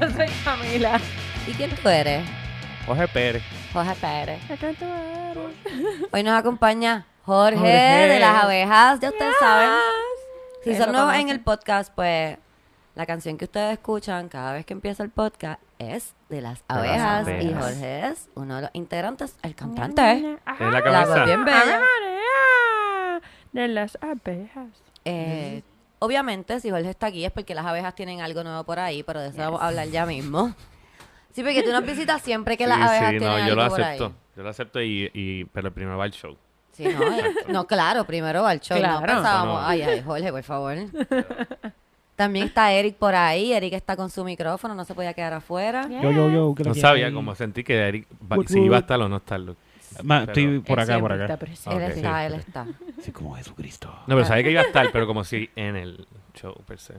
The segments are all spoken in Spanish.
Yo soy Camila. ¿Y quién tú eres? Jorge Pérez. Jorge Pérez. Hoy nos acompaña Jorge, Jorge. de las abejas, ya ustedes saben. Si son nuevos en el podcast, pues la canción que ustedes escuchan cada vez que empieza el podcast es de las las abejas. Y. Jorge es uno de los integrantes, el cantante. Es la. La cabeza. voz bien bella. Ave María, De las abejas. Eh, obviamente, si Jorge está aquí es porque las abejas tienen algo nuevo por ahí, pero de eso vamos a hablar ya mismo. Sí, porque tú nos visitas siempre que las abejas sí, tienen no, yo lo algo por acepto. ahí. Yo lo acepto y, y pero primero va el show. Sí, no, eh, no, claro, primero va el show. No Claro. pensábamos, No. ay, ay, Jorge, por favor. También está Eric por ahí. Eric está con su micrófono, no se podía quedar afuera. Yo, yo, yo. ¿qué No sabía cómo sentí que Eric si iba a estar o no estarlo. Ma, Pero- estoy por acá, por siempre está acá. presente. Él está, Sí, él sí. está. Así como Jesucristo. No, pero sabía que iba a estar, pero como si en el show per se.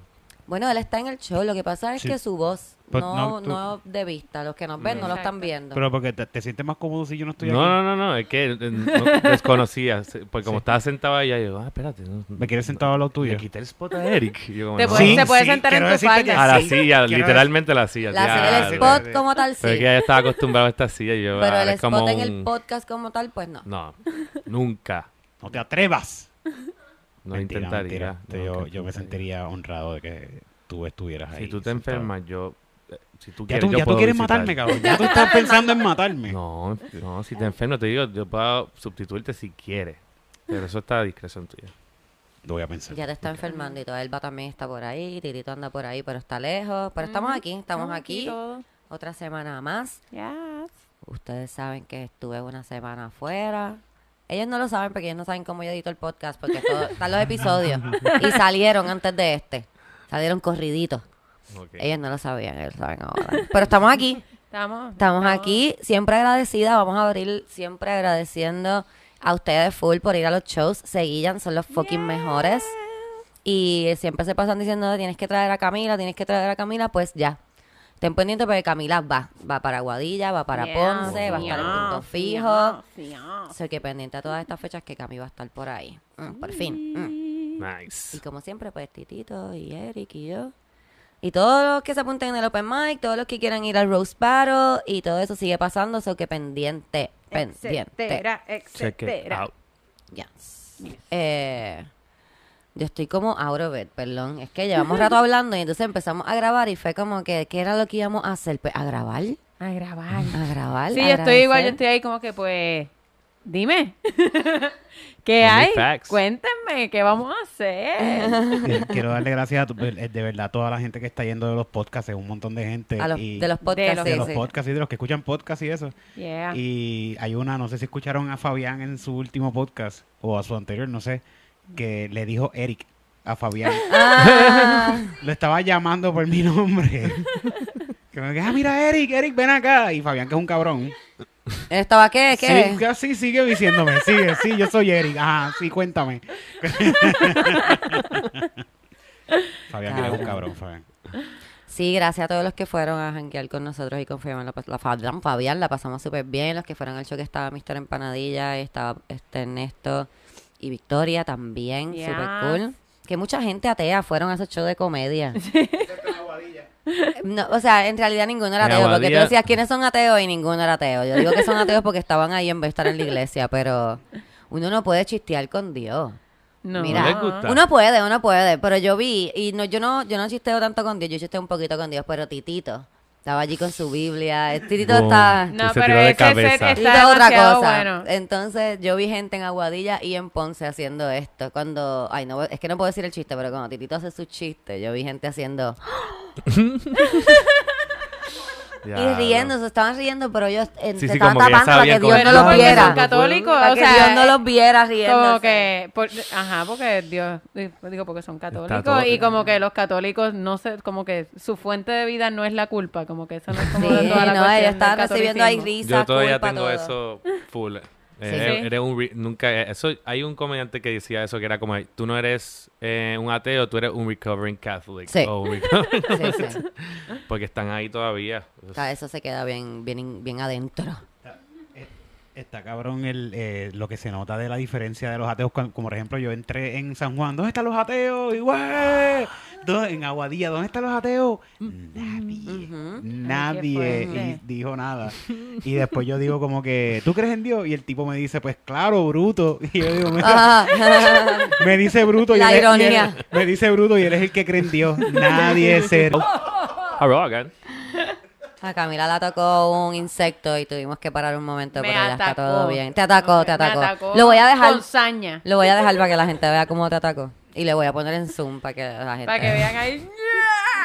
Bueno, él está en el show. Lo que pasa es Sí. que su voz Pues no, no, tú- no de vista. Los que nos ven no lo están viendo. Pero porque te, te sientes más cómodo si yo no estoy No, aquí. no, no, no, es que eh, no, desconocía. Porque como Sí. estaba sentado allá, yo, ah, espérate. no, ¿Me quieres sentado al lado tuyo? Le quité el spot a Eric. Y yo como, Te no. puedes- Sí, se puede sí, sentar en tu falda. A la sí. silla, Quiero literalmente la silla. La- diablo. el spot como tal sí. Pero es que ya estaba acostumbrado a esta silla y yo, pero ah, el spot en el podcast como tal, pues no. No, nunca. No te atrevas. No Mentira, intentaría. mentira. Yo, yo me sentiría honrado de que tú estuvieras ahí. Si tú te enfermas, yo... eh, Si tú Ya quieres, tú, yo ya tú quieres visitar. matarme, cabrón. Ya tú estás pensando en matarme. No, no, si te enfermas, te digo, yo puedo sustituirte si quieres. Pero eso está a discreción tuya. Lo voy a pensar. Ya te está enfermando y todo. Elba también está por ahí. Tirito anda por ahí, pero está lejos. Pero estamos aquí, estamos aquí. Otra semana más. Yes. Ustedes saben que estuve una semana afuera. Ellos no lo saben porque ellos no saben cómo yo edito el podcast porque todo- están los episodios y salieron antes de este. Salieron corriditos. Ellos no lo sabían, ellos lo saben ahora. Pero estamos aquí, Estamos, estamos aquí, siempre agradecida. Vamos a abrir siempre agradeciendo a ustedes full por ir a los shows. Seguillan, son los fucking mejores. Y siempre se pasan diciendo, tienes que traer a Camila, tienes que traer a Camila, pues ya. Estén pendientes porque Camila va. Va para Guadilla, va para Yeah, Ponce, va a estar en yeah, punto fijo. yeah, yeah. Soy que pendiente a todas estas fechas que Cami va a estar por ahí. Mm, por fin. mm. Y Nice. como siempre, pues Titito y Eric y yo. Y todos los que se apunten en el Open Mic, todos los que quieran ir al Roast Battle y todo eso sigue pasando, so que pendiente, pendiente. Etcétera, Check it etcétera. out. Yes. Eh, yo estoy como out of it, perdón. Es que llevamos rato hablando y entonces empezamos a grabar y fue como que, ¿qué era lo que íbamos a hacer? Pues a grabar, A grabar. a grabar. Sí, a yo estoy igual, yo estoy ahí como que pues, dime, ¿qué hay? facts. Cuéntenme, ¿qué vamos a hacer? Eh, Quiero darle gracias a tu- eh, de verdad a toda la gente que está yendo de los podcasts, es un montón de gente. A los- y- de los podcasts, los- de sí, los sí. podcasts y de los que escuchan podcasts y eso. Yeah. Y hay una, no sé si escucharon a Fabián en su último podcast o a su anterior, no sé, que le dijo Eric a Fabián. Ah, Lo estaba llamando por mi nombre. que me diga, ah, mira Eric, Eric, ven acá. Y Fabián, que es un cabrón. ¿Estaba qué? ¿Qué? Sí, así sigue diciéndome, sigue, sí, yo soy Eric. Ajá, sí, cuéntame. Fabián, que es un cabrón, Fabián. Sí, gracias a todos los que fueron a janguear con nosotros y con Fabián. La, la Fabián, Fabián la pasamos súper bien. Los que fueron al show que estaba Mr. Empanadilla, y estaba este Ernesto y Victoria también. Yes. Súper cool. Que mucha gente atea fueron a esos shows de comedia. No, o sea, en realidad ninguno era En ateo, porque tú Aguadilla- decías quiénes son ateos y ninguno era ateo. Yo digo que son ateos porque estaban ahí en vez de estar en la iglesia, pero uno no puede chistear con Dios. No. Mira, ¿No les gusta? uno puede, uno puede, pero yo vi, y no, yo no, yo no chisteo tanto con Dios, yo chisteo un poquito con Dios, pero Titito estaba allí con su Biblia, el Titito Boom. está, No, Se pero de ese set está otra cosa. bueno. Entonces yo vi gente en Aguadilla y en Ponce haciendo esto, cuando, ay no, es que no puedo decir el chiste, pero cuando Titito hace su chiste, yo vi gente haciendo, y riendo, se estaban riendo, pero ellos eh, Sí, se sí, estaban como que ya tapando para que sabían Dios cómo no Pero los viera, son católicos, para o que sea, Dios no los viera riendo. como que, por- ajá, porque Dios, digo, porque son católicos todo- y como que los católicos no sé, como que su fuente de vida no es la culpa, como que eso no es como Sí, toda la no, cuestión ellos del estaban recibiendo ahí catolicismo. risas, Yo todavía culpa, tengo todo. eso full. Eh, Sí. eres un nunca eso hay un comediante que decía eso que era como tú no eres eh, un ateo tú eres un recovering Catholic Sí. o un recovering- Sí, sí. porque están ahí todavía O sea, eso se queda bien, bien, bien adentro. Está cabrón el, eh, lo que se nota de la diferencia de los ateos. Como por ejemplo, yo entré en San Juan. ¿Dónde están los ateos? ¿Dó- en Aguadilla, ¿dónde están los ateos? Nadie. Ujú. Nadie fuerte. y dijo nada. Y después yo digo como que, ¿tú crees en Dios? Y el tipo me dice, pues claro, bruto. Y yo digo, "Mira, Ajá. me dice bruto y La él, es- y él- ironía. me dice bruto y él es el que cree en Dios. Nadie se... Arrogan. A Camila la tocó un insecto y tuvimos que parar un momento, Me pero ya está todo bien. Te atacó, te Me atacó. atacó Lo voy a dejar, Con saña. lo voy a dejar para que la gente vea cómo te atacó. Y le voy a poner en zoom para que la gente Para que vean ahí.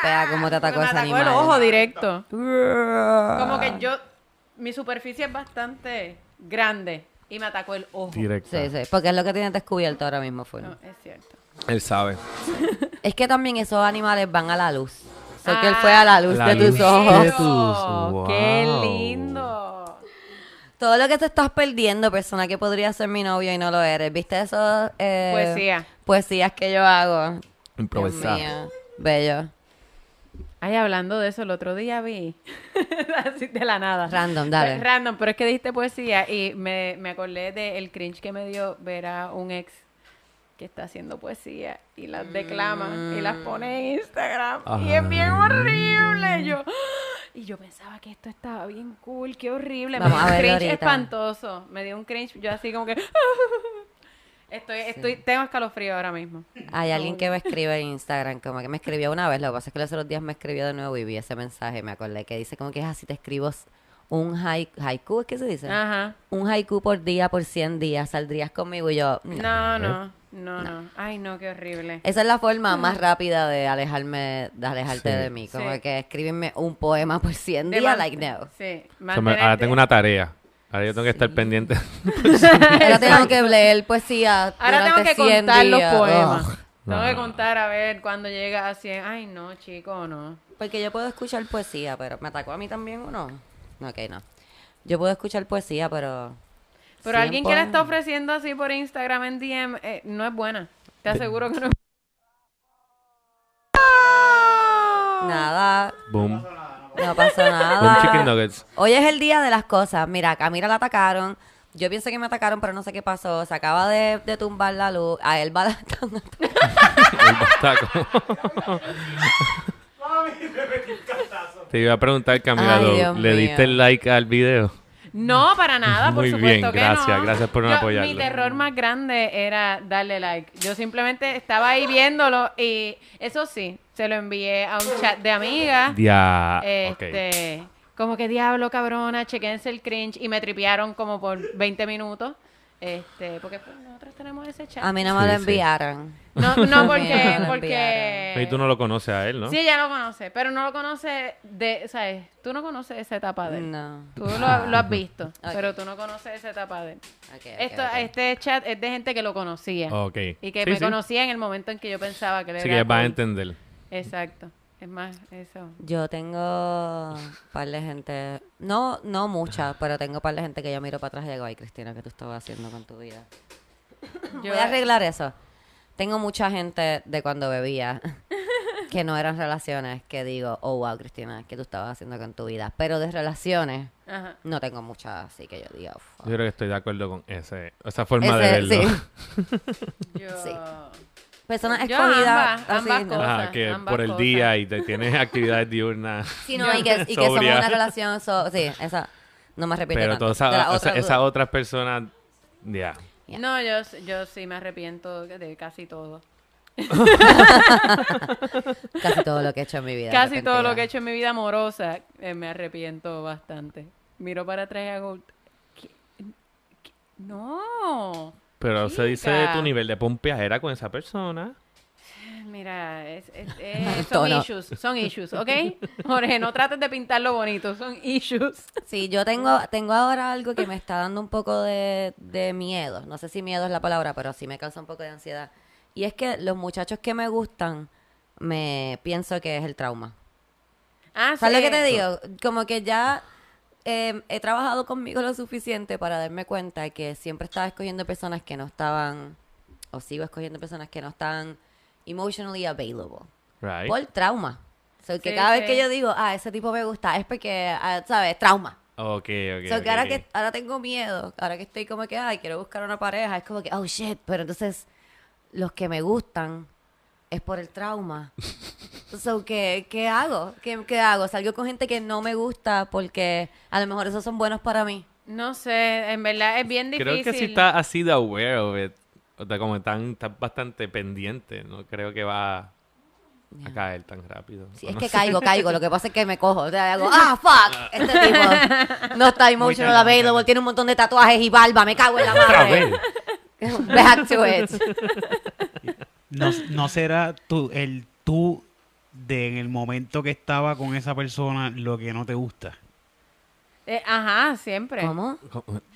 vea cómo te atacó me ese atacó animal. el ojo directo. Como que yo. Mi superficie es bastante grande. Y me atacó el ojo. Directo. Sí, sí, porque es lo que tienes descubierto ahora mismo, full. No, es cierto. Él sabe. Es que también esos animales van a la luz. O sea, que él Ah, fue a la luz La de tus ojos. de tus- Oh, ¡Qué lindo! Todo lo que te estás perdiendo, persona que podría ser mi novio y no lo eres. ¿Viste esos eh, Poesía. poesías que yo hago? Improvisar. bello. Ay, hablando de eso, el otro día vi. Así de la nada. Random, dale. Random, pero es que dijiste poesía y me, me acordé del cringe que me dio ver a un ex que está haciendo poesía y las declama y las pone en Instagram. Y es bien Ah. horrible. Yo, y yo pensaba que esto estaba bien cool, qué horrible. Vamos me a dio un cringe ahorita. espantoso. Me dio un cringe, yo así como que. Estoy, estoy, tengo escalofrío ahora mismo. Hay alguien que me escribe en Instagram, como que me escribió una vez, lo que pasa es que los otros días me escribió de nuevo y vi ese mensaje y me acordé que dice como que es así, te escribo un hai- haiku, ¿es que se dice? Ajá. Un haiku por día, por 100 días, saldrías conmigo y yo, no. No, no, no, no. Ay, no, qué horrible. Esa es la forma más rápida de alejarme, de alejarte Sí. de mí. Como Sí. que escríbeme un poema por 100 De días, like no. Sí. Ahora tengo una tarea. Ahora yo tengo que estar pendiente. Ahora tengo que leer poesía Ahora tengo que 100 contar los poemas. Ugh. Tengo que contar a ver cuándo llega a 100. Ay, no, chico, no. Porque yo puedo escuchar poesía, pero ¿me atacó a mí también o no? Ok, no. Yo puedo escuchar poesía, pero... Pero 100 alguien que la está ofreciendo así por Instagram en DM eh, no es buena. Te aseguro que no es Nada, Boom. no pasó nada. Boom chicken nuggets. Hoy es el día de las cosas. Mira, a Camila la atacaron. Yo pienso que me atacaron, pero no sé qué pasó. Se acaba de, de tumbar la luz. A él va la están. Te iba a preguntar, Camila, Ay, ¿lo- Dios ¿le mío. diste el like al video? No, para nada, por Muy supuesto bien, que gracias, no. gracias por no Yo- apoyarlo. Mi terror más grande era darle like. Yo simplemente estaba ahí viéndolo y eso sí, se lo envié a un chat de amigas. Ya. Este, como que diablo, cabrona, chequense el cringe y me tripearon como por 20 minutos. Este, porque pues, nosotros tenemos ese chat. A mí no me Sí, lo sí. enviaron. No, no porque, lo porque Y tú no lo conoces a él, ¿no? Sí, ella lo conoce, pero no lo conoce de, ¿sabes? Tú no conoces esa etapa de él. No. Tú lo, lo has visto, pero tú no conoces esa etapa de él. Ok, ok, Esto, ok. Este chat es de gente que lo conocía. Ok. Y que Sí, me sí. conocía en el momento en que yo pensaba que él Así era que vas a cool. entender. Exacto. Es más, eso. Yo tengo un par de gente, no, no mucha, pero tengo un par de gente que yo miro para atrás y digo, ay Cristina, ¿qué tú estabas haciendo con tu vida? Yo- Voy a arreglar eso. Tengo mucha gente de cuando bebía que no eran relaciones que digo, oh wow Cristina, ¿qué tú estabas haciendo con tu vida? Pero de relaciones Ajá. no tengo muchas, así que yo digo, Yo creo que estoy de acuerdo con ese, esa forma de verlo. sí. Yo... Sí. Personas Yo escogidas, ambas, así, ambas cosas. Ajá, que ambas por el cosas. día y te tienes actividades diurnas. Sí, no, y que, y que somos una relación, so- sí, esa, no me arrepiento Pero todas esa- esas otras personas, ya. No, yo, yo sí me arrepiento de casi todo. Casi todo lo que he hecho en mi vida. Casi todo lo que he hecho en mi vida amorosa, eh, me arrepiento bastante. Miro para atrás y hago... ¿qué? ¿Qué? No. Pero se dice tu nivel de pompeadera con esa persona. Mira, es, es- es- son issues, son issues, ¿ok? Jorge, no trates de pintarlo bonito, son issues. Sí, yo tengo, tengo ahora algo que me está dando un poco de, de miedo. No sé si miedo es la palabra, pero sí me causa un poco de ansiedad. Y es que los muchachos que me gustan, me pienso que es el trauma. Ah, ¿Sabes sí. lo que te digo? Como que ya eh, he trabajado conmigo lo suficiente para darme cuenta que siempre estaba escogiendo personas que no estaban, o sigo escogiendo personas que no están emotionally available. Right. Por trauma. So, que Sí, cada vez que yo digo, ah, ese tipo me gusta, es porque, ah, ¿sabes? Trauma. Ok, ok. So, ok, que ahora que ahora tengo miedo, ahora que estoy como que, ay, quiero buscar una pareja, es como que, oh shit, pero entonces los que me gustan es por el trauma So, ¿qué, ¿Qué hago? ¿Qué, ¿Qué hago? Salgo con gente que no me gusta porque a lo mejor esos son buenos para mí. No sé, en verdad es bien difícil. Creo que si está así de aware of it, o sea, como tan, tan bastante pendiente, no creo que va a caer tan rápido. Sí, es no que sé. caigo, caigo. Lo que pasa es que me cojo. O sea, hago, ah, fuck. Este tipo no está emotional available. Tiene un montón de tatuajes y barba. Me cago en la madre. Back to it. No, no será tú, el tú de en el momento que estaba con esa persona lo que no te gusta. Eh, ajá, siempre. ¿Cómo?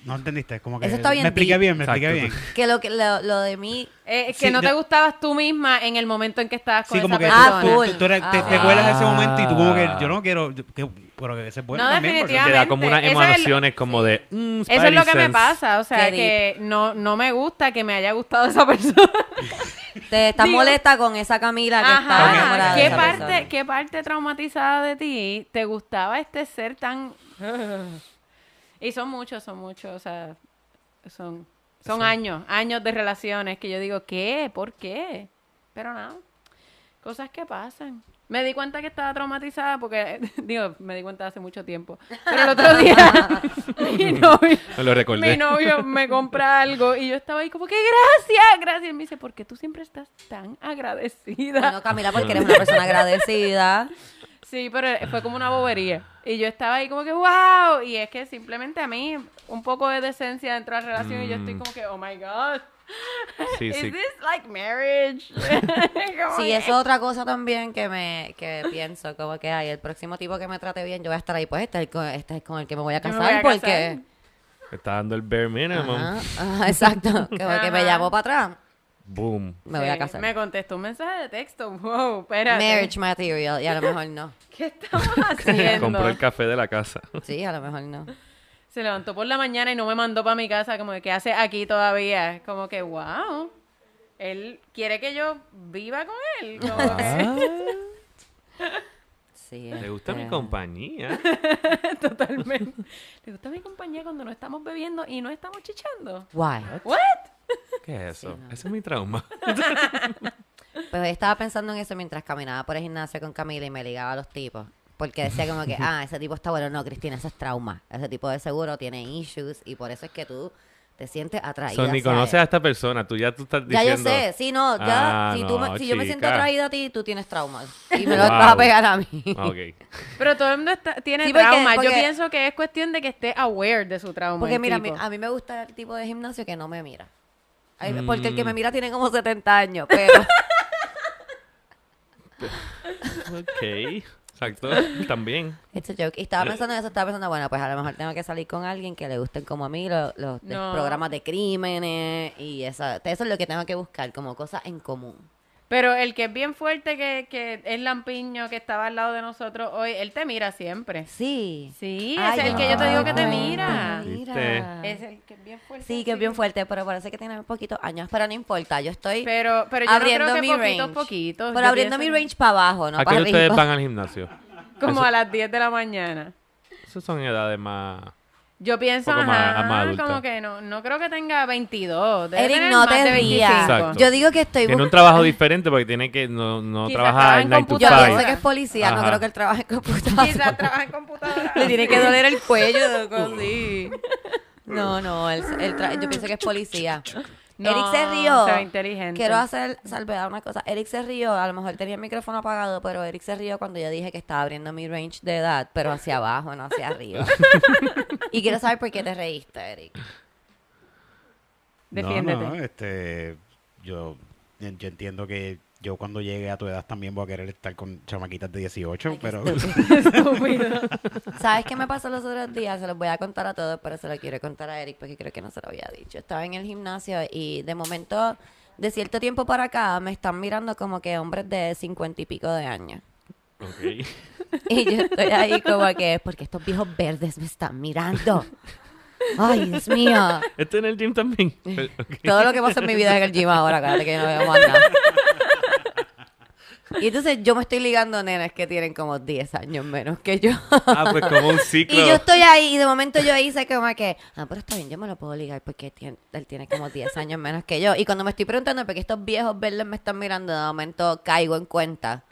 ¿No entendiste? Es como que Eso está bien me expliqué deep. bien, me expliqué bien. Que lo, que, lo, lo de mí... Eh, que Sí, no te de- gustabas tú misma en el momento en que estabas con Sí, como esa que Ah, tú, persona. tú- full. tú eres- te, te Ah. acuerdas de ese momento y tú como que yo no quiero, yo- que, pero que ese es bueno No, también. porque- Que da como unas Esa es emociones como de... mm, Eso es lo que me pasa, o sea, Qué que no, no me gusta que me haya gustado esa persona. Te estás Digo- molesta con esa Camila que está Ajá, enamorada de ¿qué esa parte, persona. ¿qué parte traumatizada de ti te gustaba este ser tan... y son muchos, son muchos, o sea, son, son años, años de relaciones que yo digo, ¿qué? ¿Por qué? Pero nada, cosas que pasan. Me di cuenta que estaba traumatizada porque, digo, me di cuenta hace mucho tiempo. Pero el otro día, mi novio, Me lo recordé. mi novio me compra algo y yo estaba ahí como que gracias, gracias. Y él me dice, ¿por qué tú siempre estás tan agradecida? Bueno, Camila, porque eres una persona agradecida. Sí, pero fue como una bobería. Y yo estaba ahí como que, wow. Y es que simplemente a mí, un poco de decencia dentro de la relación y yo estoy Mm. como que, oh my God. Sí, Is sí. this like marriage? Sí, eso es otra cosa también que me que pienso, como que hay el próximo tipo que me trate bien, yo voy a estar ahí, pues este es el, co- este es con el que me voy a casar, voy a porque... Me está dando el bare minimum. Ajá, ajá, exacto, como que me llamó para atrás, Boom. me voy a casar. Me contestó un mensaje de texto. Wow, espérate. Marriage material, y a lo mejor no. ¿Qué estamos haciendo? Compró el café de la casa. Sí, a lo mejor no. Se levantó por la mañana y no me mandó para mi casa, como que ¿qué hace aquí todavía? Como que, wow. Él quiere que yo viva con él. Como que- Sí, ¿Te gusta este, mi compañía? Totalmente. ¿Le gusta mi compañía cuando no estamos bebiendo y no estamos chichando? Why? ¿What? ¿Qué es eso? Sí, no. Ese es mi trauma. Pues estaba pensando en eso mientras caminaba por el gimnasio con Camila y me ligaba a los tipos. Porque decía como que, ah, ese tipo está bueno. No, Cristina, ese es trauma. Ese tipo de seguro tiene issues y por eso es que tú te sientes atraída So, ni conoces a esta persona. Tú ya tú estás Ya diciendo... yo sé, sí, no, ya, Ah, si, tú me- si yo me siento atraída a ti, tú tienes traumas. Y me lo Wow. vas a pegar a mí. Ah, Ok. Pero todo el mundo está- tiene Sí, porque- trauma. Yo pienso que es cuestión de que esté aware de su trauma. Porque mira, a tipo. mí, a mí me gusta el tipo de gimnasio que no me mira. Ay, Porque el Mm. que me mira tiene como 70 años, pero... Ok. Exacto. También. It's a joke. Y estaba pensando en eso, estaba pensando, bueno, pues a lo mejor tengo que salir con alguien que le gusten como a mí los, los de- No. programas de crímenes y eso. Eso es lo que tengo que buscar, como cosas en común. Pero el que es bien fuerte, que, que es Lampiño, que estaba al lado de nosotros hoy, él te mira siempre. Sí. Sí, Ay, es el que yo te digo que te mira. mira. Es el que es bien fuerte. Sí, que es bien fuerte, pero parece que tiene poquitos años, pero no importa, yo estoy Pero, pero yo abriendo no creo mi poquitos, range. poquitos. pero Yo abriendo mi range para abajo, no ¿A qué ustedes van al gimnasio? Como Eso- a las 10 de la mañana. Esas son edades más... Yo pienso, Poco más- ajá, más adulta. como que no, no creo que tenga 22. Debe Eric, tener no más te de rías. 25. Exacto. Yo digo que estoy Tiene un trabajo diferente porque tiene que no, no trabaja en 9 to Yo pienso 5. que es policía, no Ajá. creo que él trabaje en computadora. Quizás trabaja en computadora. Le tiene que doler el cuello, así. No, no, él, él tra- yo pienso que es policía. No, Eric se rió. se ve inteligente. Quiero hacer salvedad una cosa. Eric se rió, a lo mejor tenía el micrófono apagado, pero Eric se rió cuando yo dije que estaba abriendo mi range de edad, pero hacia abajo, no hacia arriba. y quiero saber por qué te reíste, Eric. Defiéndete. No, no, este, yo, yo entiendo que yo cuando llegue a tu edad también voy a querer estar con chamaquitas de 18, Ay, qué pero Estúpido. ¿Sabes qué me pasó los otros días? Se los voy a contar a todos, pero se lo quiero contar a Eric porque creo que no se lo había dicho. Estaba en el gimnasio y de momento, de cierto tiempo para acá, me están mirando como que hombres de cincuenta y pico de años. Ok. Y yo estoy ahí como que, porque estos viejos verdes me están mirando. Ay, Dios mío. ¿Este en el gym también? Todo lo que pasa en mi vida es en el gym ahora, cállate que no veo más nada. Y entonces yo me estoy ligando nenas que tienen como 10 años menos que yo. Ah, pues como un ciclo. Y yo estoy ahí y de momento yo hice como que, ah, pero está bien, yo me lo puedo ligar porque tiene- él tiene como 10 años menos que yo. Y cuando me estoy preguntando por qué estos viejos verdes me están mirando, de momento caigo en cuenta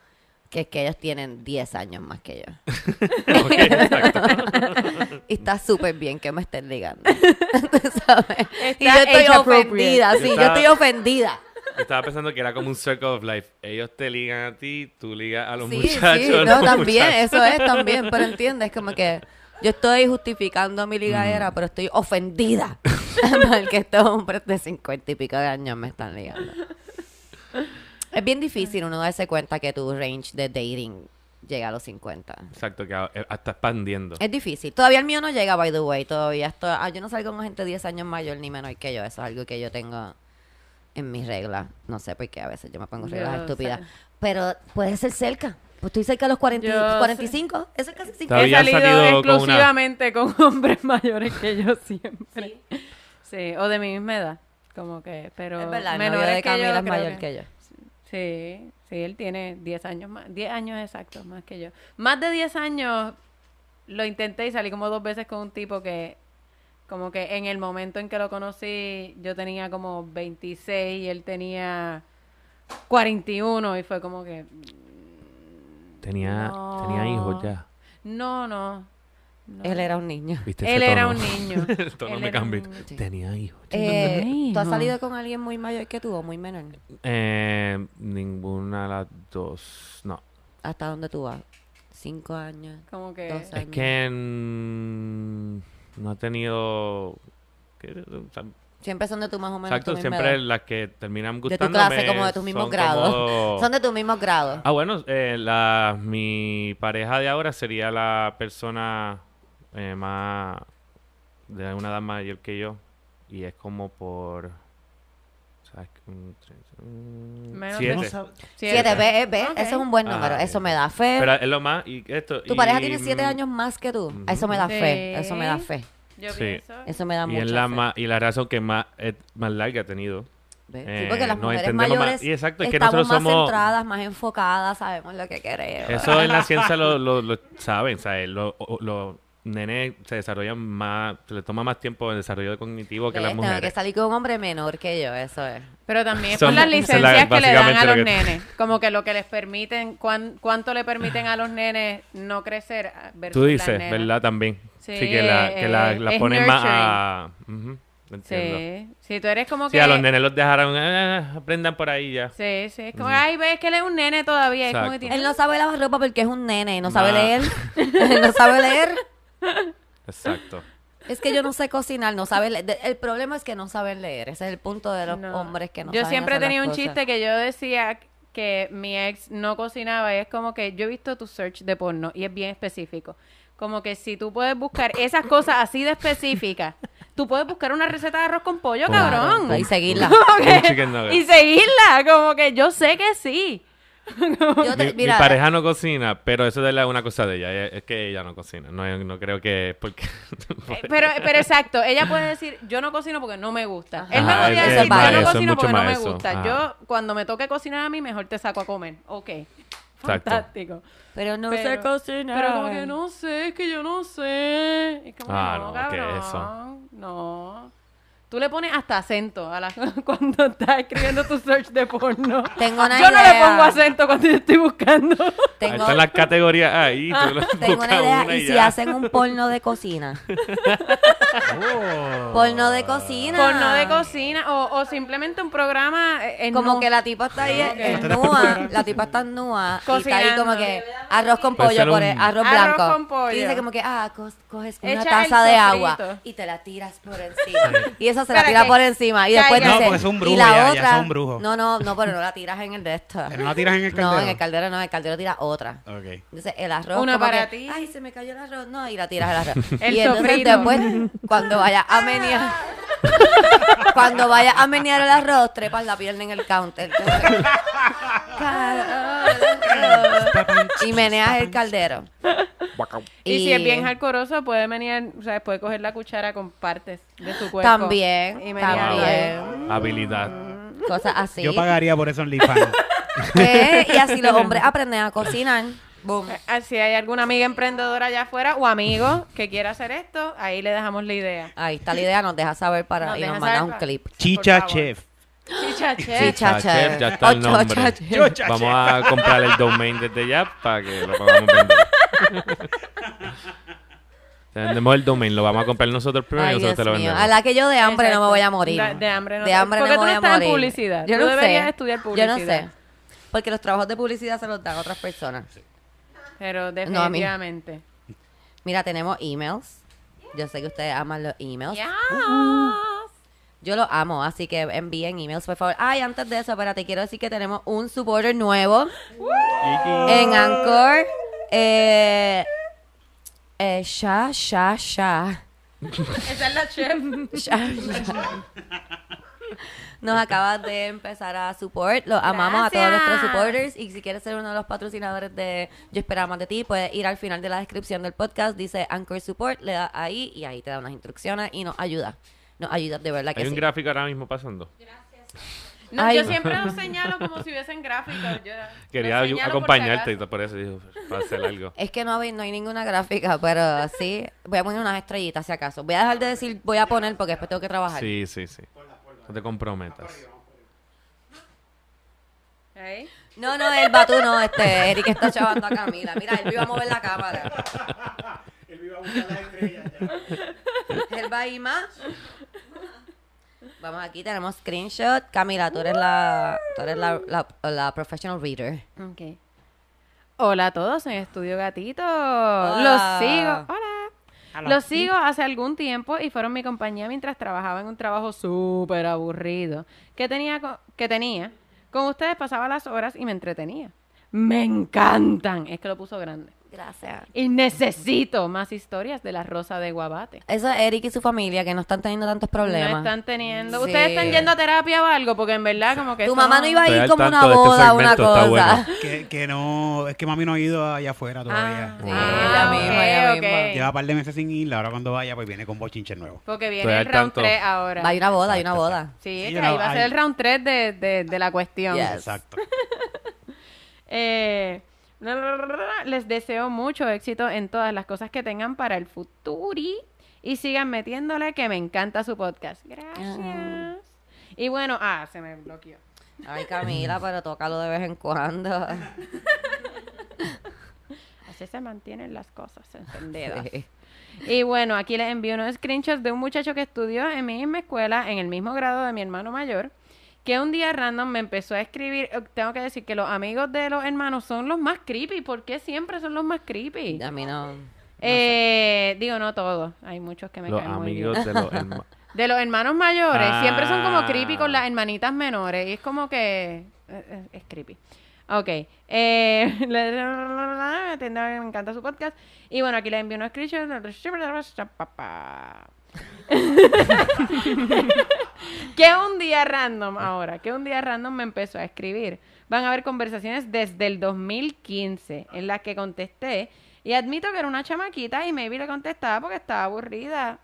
que es que ellos tienen 10 años más que yo. Y está súper bien que me estén ligando. Y yo Está estoy ofendida, sí, yo estoy ofendida. Estaba pensando que era como un circle of life. Ellos te ligan a ti, tú ligas a los Sí, muchachos. sí, no, también, muchachos. eso es también, pero entiendes, como que yo estoy justificando mi ligadera, Mm. pero estoy ofendida porque estos hombres de cincuenta y pico de años me están ligando. Es bien difícil uno darse cuenta que tu range de dating llega a los 50. Exacto, que eh, está expandiendo. Es difícil. Todavía el mío no llega, by the way. Todavía estoy, ah, yo no salgo con gente 10 años mayor ni menor que yo. Eso es algo que yo tengo en mis reglas. No sé por qué a veces yo me pongo reglas Yo estúpidas. sé. Pero puede ser cerca. Pues estoy cerca de los 40, Yo sé. 45. Eso es casi 50. Está He salido salido con una- exclusivamente con, hombres mayores que yo siempre. Sí. o de mi misma edad. Como que, pero Es verdad, menores de que yo, Camila es mayor que yo. Sí, sí, él tiene 10 años más, 10 años exactos más que yo. Más de 10 años lo intenté y salí como dos veces con un tipo que como que en el momento en que lo conocí yo tenía como 26 y él tenía 41 y fue como que Tenía, No. tenía hijos ya. no, no. no. Él era un niño. ¿Viste Él era un niño. El tono Él me era cambió. un niño. Tenía hijos. Eh, ¿Tú has salido con alguien muy mayor que tú o muy menor? Eh, ninguna de las dos. No. ¿Hasta dónde tú vas? ¿Cinco años? Como que Dos Es años. que mm, no he tenido. que- o sea, Siempre son de tu más o menos exacto, siempre edad. las que terminan De tu clase, como de tus mismos grados. como- Son de tu mismo grado. Ah, bueno, eh, la, mi pareja de ahora sería la persona eh, más de una edad mayor que yo. Y es como por. ¿Sabes? Un tres- un Menos siete. de- Siete. Siete, ve, ve, Ok. ese es un buen Ah, número. ok. Eso me da fe. Pero es lo más. Y esto, tu y, pareja tiene siete mm, años más que tú. Eso me da fe. Eso me da fe. Yo Sí. pienso. Eso me da Y mucha es la, fe. más, y la razón que más, es más larga ha tenido. ¿Ves? Eh, sí, porque las nos mujeres entendemos más. mayores Y exacto, es que estamos nosotros más somos- centradas, más enfocadas, sabemos lo que queremos. Eso en la ciencia lo, lo, lo saben, ¿sabes? Lo- o- Los nenes se desarrollan más, se les toma más tiempo el desarrollo cognitivo que ¿Ves? las Tengo que mujeres. salir con un hombre menor que yo, eso es. Pero también es Son- por las esa es licencias la- que le dan a básicamente los lo que- nenes. Como que lo que les permiten, cuán- cuánto le permiten a los nenes no crecer ah, versus Tú las dices, nenas. ¿verdad? También. Sí, Sí, que la, que la, eh, la es ponen más a... Ujú, entiendo. Sí. Si tú eres como Sí, que... a los nenes los dejaron, "Ah, aprendan por ahí ya. Sí, sí. Es como, ay, ves que él es un nene todavía. Es como que Exacto. tiene... Él no sabe lavar ropa porque es un nene y no sabe Nah. leer. No sabe leer. Exacto. Es que yo no sé cocinar, no sabe leer. El problema es que no saben leer. Ese es el punto de los No. hombres que no Yo saben siempre hacer tenía un cosas. chiste que yo decía que mi ex no cocinaba y es como que yo he visto tu search de porno y es bien específico. Como que si tú puedes buscar esas cosas así de específicas, tú puedes buscar una receta de arroz con pollo, Claro. cabrón. Y seguirla. Que- y seguirla, como que yo sé que sí. Yo te- Mi, mi mira, pareja no cocina, pero eso es la- una cosa de ella. Es que ella no cocina. No, no creo que es porque... Eh, Pero, pero exacto, ella puede decir, yo no cocino porque no me gusta. Ajá. Él me Ajá, podría es- decir, yo no eso es cocino mucho porque no más me eso. gusta. Ajá. Yo, cuando me toque cocinar a mí, mejor te saco a comer. Ok. Exacto. Fantástico. pero no Pero- sé cocinar. Pero como que no sé, es que yo no sé. Es como, Ah, no, no, ¿qué cabrón. es eso? No. Tú le pones hasta acento a la, cuando estás escribiendo tu search de porno. Tengo una yo no le pongo acento cuando yo estoy buscando. Ahí Tengo, están las categorías ahí. Tú lo tengo una idea. una ¿Y y si hacen un porno de cocina? Oh. Porno de cocina. Porno de cocina o, o simplemente un programa eh, en Como nu. que la tipa está ahí Ok. en nua, la tipa está en nua y está ahí Cocinando. como que arroz con Puede pollo, por el- arroz Arroz blanco. con pollo. Y dice como que, ah, co- coges una Echa taza de sofrito. agua y te la tiras por encima. Y esa se la tira que por encima y después dice, No, porque es un brujo y la ya, ya son brujos. no, no, no, pero no la tiras en el de esto. ¿No la tiras en el No, caldero? en el caldero no, el caldero tira otra. Ok. Entonces el arroz Una para que, ti. ay, se me cayó el arroz, no, y la tiras el arroz. El y entonces sofrito. después, cuando vaya a menear, cuando vaya a menear el arroz, trepas la pierna en el counter. y meneas el caldero. Y, si es bien jalcoroso, puede venir, o sea, puede coger la cuchara con partes de su cuerpo. También, Y menearlo también. Habilidad. Cosas así. Yo pagaría por eso en OnlyFans. Eh, y así los hombres aprenden a cocinar. Boom. Eh, ah, Si hay alguna amiga emprendedora allá afuera o amigo que quiera hacer esto, ahí le dejamos la idea. Ahí está la idea, nos deja saber para Nos y nos deja manda saber un pa- clip. Chicha favor. Chef. Chicha Chef. Chicha Chef, ya está el Ocho, nombre. ocho, Chef. Chocha Vamos a comprar el domain desde ya para que lo podamos vender. Tenemos el domain, lo vamos a comprar nosotros primero Ay, y nosotros Dios te lo mío. vendemos. A la que yo de hambre no me voy a morir. De, de hambre no. De hambre Porque no tú me no voy a estás morir. en publicidad. Yo tú no deberías sé. estudiar Yo publicidad. no sé. Porque los trabajos de publicidad se los dan otras personas. Pero No, a mí. definitivamente. Mira, tenemos emails. Yo sé que ustedes aman los emails. Yes. Yo los amo, así que envíen emails, por favor. Ay, antes de eso, espérate, quiero decir que tenemos un supporter nuevo en Anchor. Eh, eh, Sha, Sha, Sha. Esa es la chef. Sha, Sha. Nos acabas de empezar a support. Los amamos a todos Gracias. nuestros supporters. Y si quieres ser uno de los patrocinadores de Yo Esperaba Más de Ti, puedes ir al final de la descripción del podcast. Dice Anchor Support, le das ahí y ahí te da unas instrucciones y nos ayuda. Nos ayuda de verdad que Hay un sí. gráfico ahora mismo pasando. No, Ay. yo siempre los señalo como si hubiesen gráficos. Yo Quería por acompañarte y acaso. por eso dijo, para hacer algo. Es que no hay, no hay ninguna gráfica, pero sí. Voy a poner unas estrellitas si acaso. Voy a dejar de decir voy a poner porque después tengo que trabajar. Sí, sí, sí. No te comprometas. ¿Eh? No, no, el batú no, este, Eric está chavando a Camila. Mira, él iba a mover la cámara. Él iba a buscar las estrellas ya. Él va a ir más. Vamos aquí, tenemos screenshot. Camila, tú eres la, tú eres la, la, la professional reader. Ok. Hola a todos en Estudio Gatito. Hola. Los sigo. Hola. Los sigo hace algún tiempo y fueron mi compañía mientras trabajaba en un trabajo súper aburrido que tenía, que tenía. Con ustedes pasaba las horas y me entretenía. Me encantan. Es que lo puso grande. Gracias. Y necesito más historias de la Rosa de Guabate. Eso es Eric y su familia que no están teniendo tantos problemas. No están teniendo. Sí. Ustedes están yendo a terapia o algo, porque en verdad, como que. Tu mamá no iba a ir como una este boda, una segmento, está cosa. bueno. Que, que no, es que mami no ha ido allá afuera todavía. Ah, Sí, ah, ok, misma, ella ok. misma. Lleva un par de meses sin ir, ahora cuando vaya pues viene con bochinche nuevo. Porque Estoy viene el round tanto. 3 ahora. Hay una boda, hay una boda. Sí, Sí, que ahí va a ser el round 3 de, de, de la cuestión. Yes. Exacto. Eh, les deseo mucho éxito en todas las cosas que tengan para el futuri y sigan metiéndole que me encanta su podcast. Gracias. Y bueno, ah, se me bloqueó. Ay, Camila, pero tócalo de vez en cuando. Así se mantienen las cosas encendidas. Sí. Y bueno, aquí les envío unos screenshots de un muchacho que estudió en mi misma escuela, en el mismo grado de mi hermano mayor, que un día random me empezó a escribir. eh, Tengo que decir que los amigos de los hermanos son los más creepy. ¿Por qué siempre son los más creepy? A mí no. Eh, digo, no todos. Hay muchos que me Los caen muy bien. amigos de los hermanos. De los hermanos mayores, siempre son como Ah. creepy con las hermanitas menores. Y es como que. eh, eh, es creepy. Ok. Eh, me encanta su podcast. Y bueno, aquí le envío unos screenshots. que un día random ahora, que un día random me empezó a escribir. Van a haber conversaciones desde el 2015 en las que contesté. Y admito que era una chamaquita y maybe le contestaba porque estaba aburrida.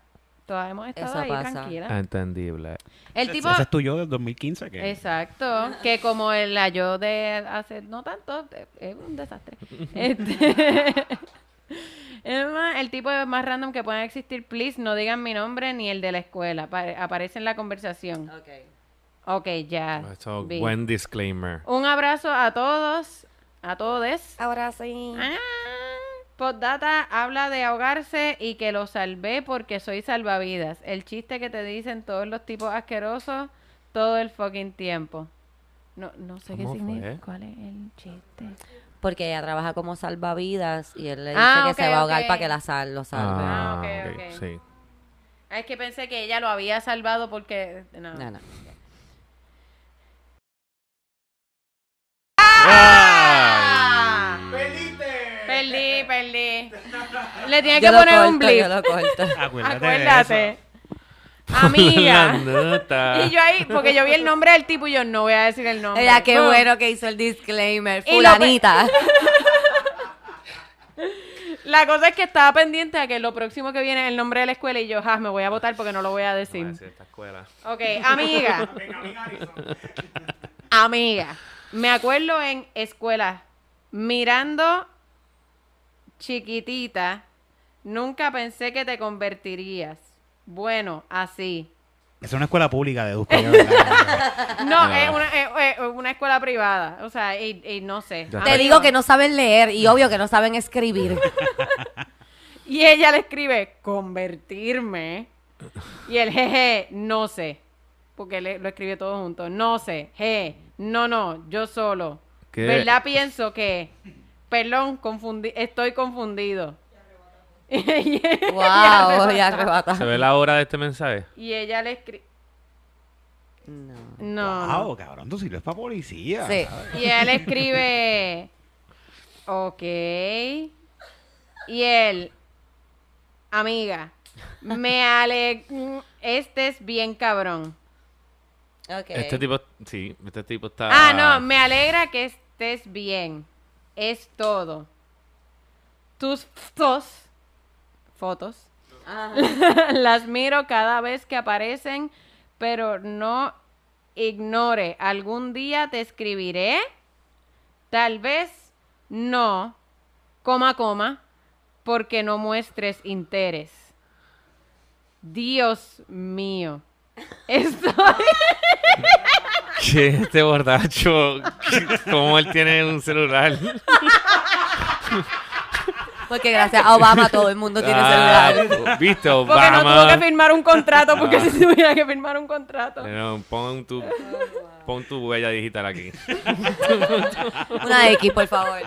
Todas hemos estado Eso ahí pasa. tranquilas. Entendible. El tipo... Ese es tuyo del 2015. Que... Exacto, que como el la yo de hace no tanto, es un desastre. Este, es más, el tipo de más random que pueden existir, please, no digan mi nombre ni el de la escuela, apare- aparece en la conversación. Ok, ya. Eso, buen disclaimer. Un abrazo a todos, a todos. Ahora sí. Ah, Postdata habla de ahogarse y que lo salvé porque soy salvavidas. El chiste que te dicen todos los tipos asquerosos todo el fucking tiempo. No, no sé qué ¿Cómo significa. ¿Cuál es el chiste? Porque ella trabaja como salvavidas y él le dice Ah, que se va a ahogar para que la sal lo salve. Ah, Ah, ok, ok, ok. sí. Ah, es que pensé que ella lo había salvado porque... No. No, no. ¡Ah! Perdí, perdí. Le tiene que Yo poner un blip. yo lo corto. Acuérdate, de Acuérdate. Amiga. Y yo ahí, porque yo vi el nombre del tipo y yo no voy a decir el nombre. Ella, qué Oh. bueno que hizo el disclaimer. Fulanita. La cosa es que estaba pendiente a que lo próximo que viene es el nombre de la escuela y yo, ja, me voy a votar porque no lo voy a Voy a decir. decir esta escuela. Ok, amiga. amiga. Me acuerdo en escuela, mirando chiquitita, nunca pensé que te convertirías. Bueno, así. Es una escuela pública de educación. ¿verdad? No, es una, es- es una escuela privada. O sea, y, y no sé. Te Amigo. digo que no saben leer y obvio que no saben escribir. Y ella le escribe, convertirme. Y el jeje, no sé. Porque le- lo escribe todo junto. No sé, je, no, no, yo solo. ¿Qué? ¿Verdad? Pienso que, perdón, confundi estoy confundido. y, wow, arrebata. ¿Se ve la hora de este mensaje? y ella le escribe, No. no. Wow, cabrón, tú sirves para policía. Sí. ¿sabes? Y él escribe, ok. Y él, amiga, me ale... Este es bien cabrón. Ok. Este tipo, sí, este tipo está... Ah, no, me alegra que estés bien. Es todo. Tus fotos, fotos, las miro cada vez que aparecen, pero no ignore. Algún día te escribiré. Tal vez no, coma, coma, porque no muestres interés. Dios mío. Estoy... ¿Qué este borracho? ¿Cómo él tiene un celular? Porque gracias a Obama todo el mundo tiene Ah, celular. ¿Viste, Porque no tuvo Obama? que firmar un contrato, porque si tuviera que firmar un contrato. Pero pon tu, pon tu huella digital aquí. Una X, por favor.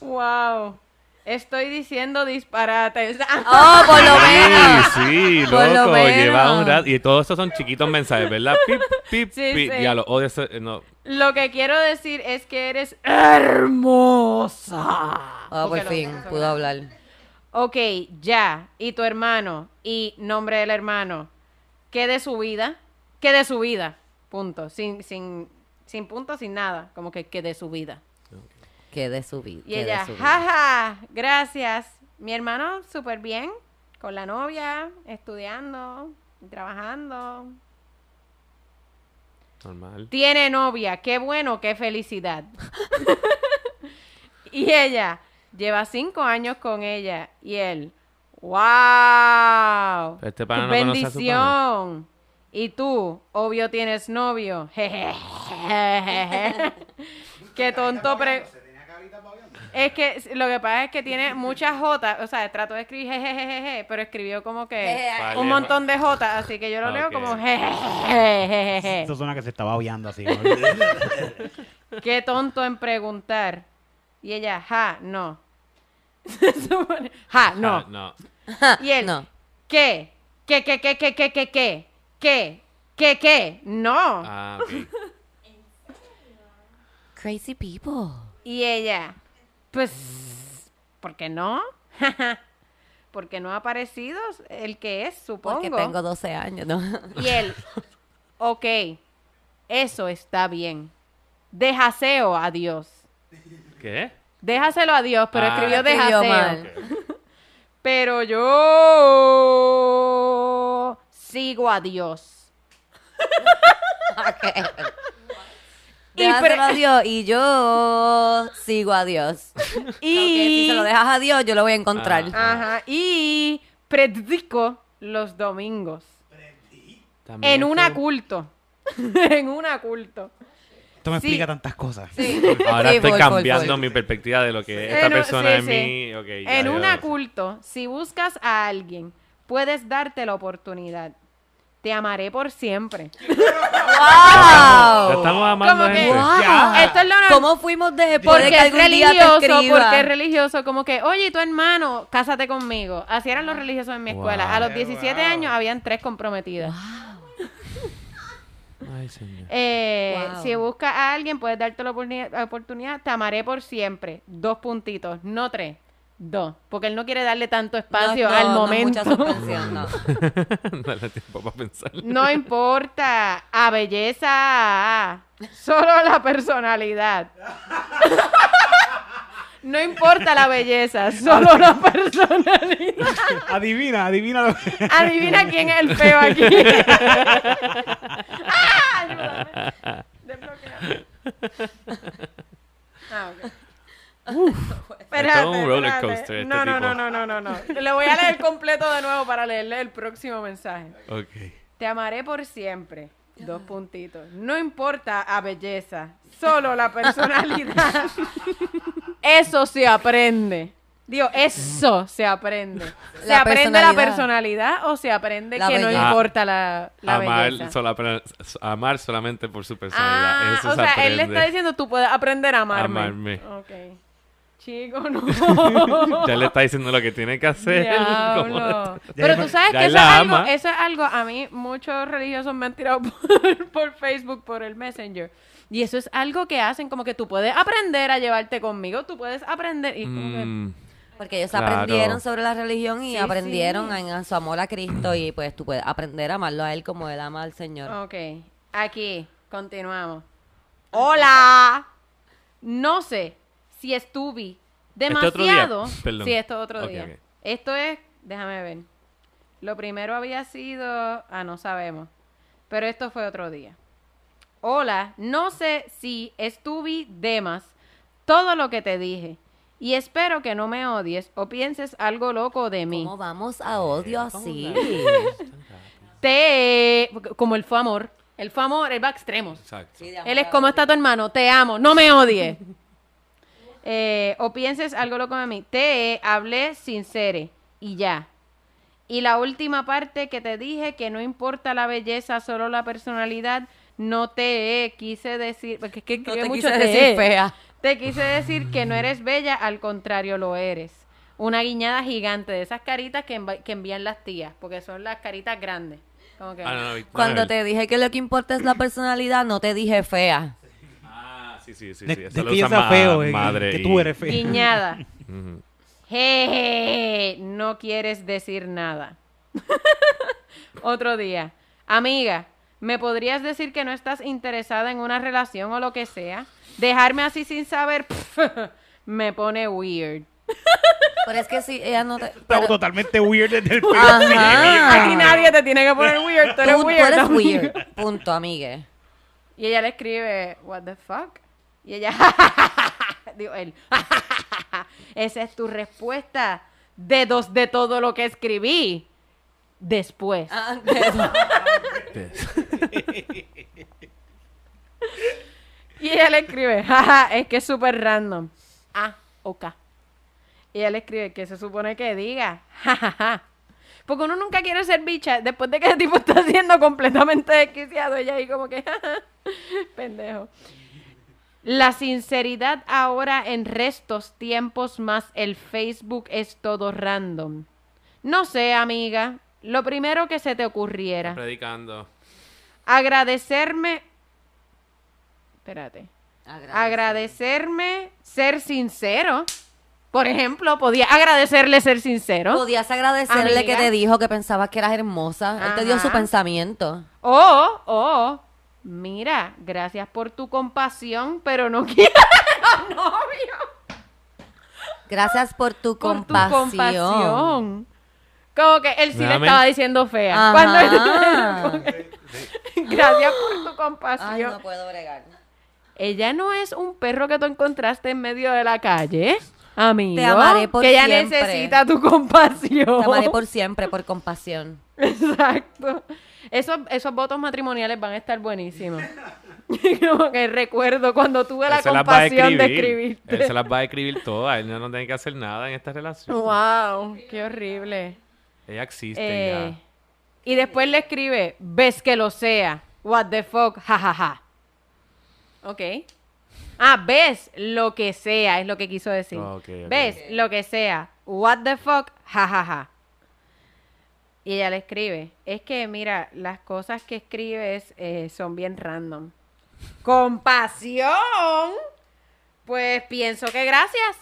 Wow. Estoy diciendo disparates. Oh, por lo menos. Sí, sí, Por lo loco, lleva un rato. Y todos esos son chiquitos mensajes, ¿verdad? Pip, pip, Sí, pip. sí. Ya lo odio. No. Lo que quiero decir es que eres hermosa. Oh, por fin, pudo hablar. Ok, ya. ¿Y tu hermano? ¿Y nombre del hermano? ¿Qué de su vida? ¿Qué de su vida? Punto. Sin, sin, sin punto, sin nada. Como que qué de su vida. Que de su vida. Y ella, jaja, gracias. Mi hermano, súper bien, con la novia, estudiando, y trabajando. Normal. Tiene novia, qué bueno, qué felicidad. y ella, lleva cinco años con ella. Y él, wow. Este pana qué no conoce a su bendición. Y tú, obvio tienes novio. qué tonto. Pre es que lo que pasa es que tiene muchas J, o sea, trató de escribir jejejeje, pero escribió como que un montón de J, así que yo lo leo Ok. como jejejeje. Esto suena que se estaba aullando así. ¿no? Qué tonto en preguntar. Y ella, ja, no. Se supone- ja, no. Ah, no. Y él, No. ¿qué? ¿Qué, qué, qué, qué, qué, qué, qué? ¿Qué? ¿Qué, qué? No. Ah, ok. Crazy people. Y ella, pues, ¿por qué no? Porque no ha aparecido el que es, supongo. Porque tengo 12 años, ¿no? Y él, ok, eso está bien. Déjaseo a Dios. ¿Qué? Déjaselo a Dios, pero Ah. escribió déjaseo. mal. Pero yo sigo a Dios. Ok. Y pre- a Dios y yo sigo a Dios. Y, Porque si se lo dejas a Dios, yo lo voy a encontrar. Ah. Ajá, y predico los domingos. También En un esto- culto. en un culto. Esto me Sí. explica tantas cosas. Ahora Sí, estoy cambiando mi perspectiva de lo que esta En persona sí, es sí. mí. En ya un culto, si buscas a alguien, puedes darte la oportunidad. Te amaré por siempre. Ya ¡Wow! estamos amando Como que- gente. Wow. Esto es lo normal. ¿Cómo fuimos de Porque que es religioso, porque es religioso, como que, oye, tu hermano, cásate conmigo. Así eran los religiosos en mi escuela. Wow. A los 17 Wow. años habían tres comprometidas. Ay, señor. Eh, Wow. Si buscas a alguien, puedes darte la oportunidad. Te amaré por siempre. Dos puntitos, no tres. Dos. Porque él no quiere darle tanto espacio No, al no, no, momento. mucha no. Dale tiempo para pensar. No importa. A belleza. Solo la personalidad. No importa la belleza, solo la personalidad. Adivina, adivina. lo que- Adivina quién es el feo aquí. ¡Ah! Ayúdame. Desbloquea. Ah, ok. Espérate, es todo un roller espérate. coaster este no, no, tipo. no, no, no, no, no. Le voy a leer completo de nuevo para leerle el próximo mensaje. Ok. te amaré por siempre. Dos puntitos. No importa a belleza, solo la personalidad. Eso se aprende. Digo, eso se aprende. ¿Se La aprende la personalidad. o se aprende La que no importa la, la amar, belleza? sola- amar solamente por su personalidad. Ah, Eso o se sea, él le aprende. está diciendo, tú puedes aprender a amarme. Amarme. Ok. Chico, no. Ya le está diciendo lo que tiene que hacer. Diablo. Pero tú sabes Ya que eso es, algo, eso es algo, a mí muchos religiosos me han tirado por, por Facebook, por el Messenger. Y eso es algo que hacen, como que tú puedes aprender a llevarte conmigo, tú puedes aprender. Y como que, Mm, Porque ellos Claro. aprendieron sobre la religión y Sí, aprendieron sí. en su amor a Cristo y pues tú puedes aprender a amarlo a Él como Él ama al Señor. Ok, aquí, continuamos. Hola. No sé si estuve ¿Este otro día? demasiado. Sí, esto es otro día. Esto es, déjame ver. Lo primero había sido, ah, no sabemos. Pero esto fue otro día. Hola, no sé si estuve de más todo lo que te dije. Y espero que no me odies o pienses algo loco de mí. ¿Cómo vamos a odio así? Te... Como él fue amor. Él fue amor, él va a extremos. Exacto. Sí, de amor Él es como está tu hermano, te amo, no me odies. Eh, o pienses algo loco de mí. Te hablé sincere y ya. Y la última parte que te dije, que no importa la belleza, solo la personalidad, no te quise decir, porque es que No escribe te mucho quise te. decir fea. Te quise decir que no eres bella, al contrario lo eres. Una guiñada gigante de esas caritas que, envían las tías, porque son las caritas grandes. Como que, Ah, no, no, no, Cuando te dije que lo que importa es la personalidad, no te dije fea. Sí, sí, sí. De, sí. de que sea feo, eh, madre que y- tú eres feo. Guiñada. Ujú. Jeje, no quieres decir nada. Otro día. Amiga, ¿me podrías decir que no estás interesada en una relación o lo que sea? Dejarme así sin saber me pone weird. Pero es que si ella no te... Estamos pero- totalmente weird desde el Ajá. Aquí nadie te tiene que poner weird, tú eres Tú, tú weird. eres amiga. weird. Punto, amigue. Y ella le escribe, what the fuck? Y ella, digo él, esa es tu respuesta de dos de todo lo que escribí. Después. Ah, Y ella le escribe, jaja, es que es súper random. Ah, ok. Y ella le escribe, ¿qué se supone que diga? Jajaja. Porque uno nunca quiere ser bicha después de que el tipo está siendo completamente desquiciado. Ella ahí como que, pendejo. La sinceridad ahora en restos tiempos más el Facebook es todo random. No sé, amiga. Lo primero que se te ocurriera. Predicando. Agradecerme. Espérate. Agradecerme ser sincero. Por ejemplo, podía agradecerle ser sincero. Podías agradecerle Amiga. que te dijo que pensabas que eras hermosa. Él te dio su pensamiento. O, o, mira, gracias por tu compasión, pero no quiero novio. Gracias por tu Por compasión. tu compasión. Como que él sí le estaba diciendo fea. Ajá. Cuando él- gracias por tu compasión. Ay, no puedo bregar. Ella no es un perro que tú encontraste en medio de la calle, amigo. Te amaré por que ella siempre. necesita tu compasión. Te amaré por siempre, por compasión. Exacto. Esos, esos votos matrimoniales van a estar buenísimos. Como que recuerdo cuando tuve la compasión de escribir. escribirte. Él se las va a escribir todas. Él no, no tiene que hacer nada en esta relación. Wow, qué horrible. Ella existe Eh, y después le escribe, ves que lo sea. What the fuck, jajaja. Ok. Ah, ves lo que sea, es lo que quiso decir. Ves lo que sea. What the fuck, jajaja. Y ella le escribe, es que mira, las cosas que escribes eh, son bien random. Compasión. Pues pienso que gracias.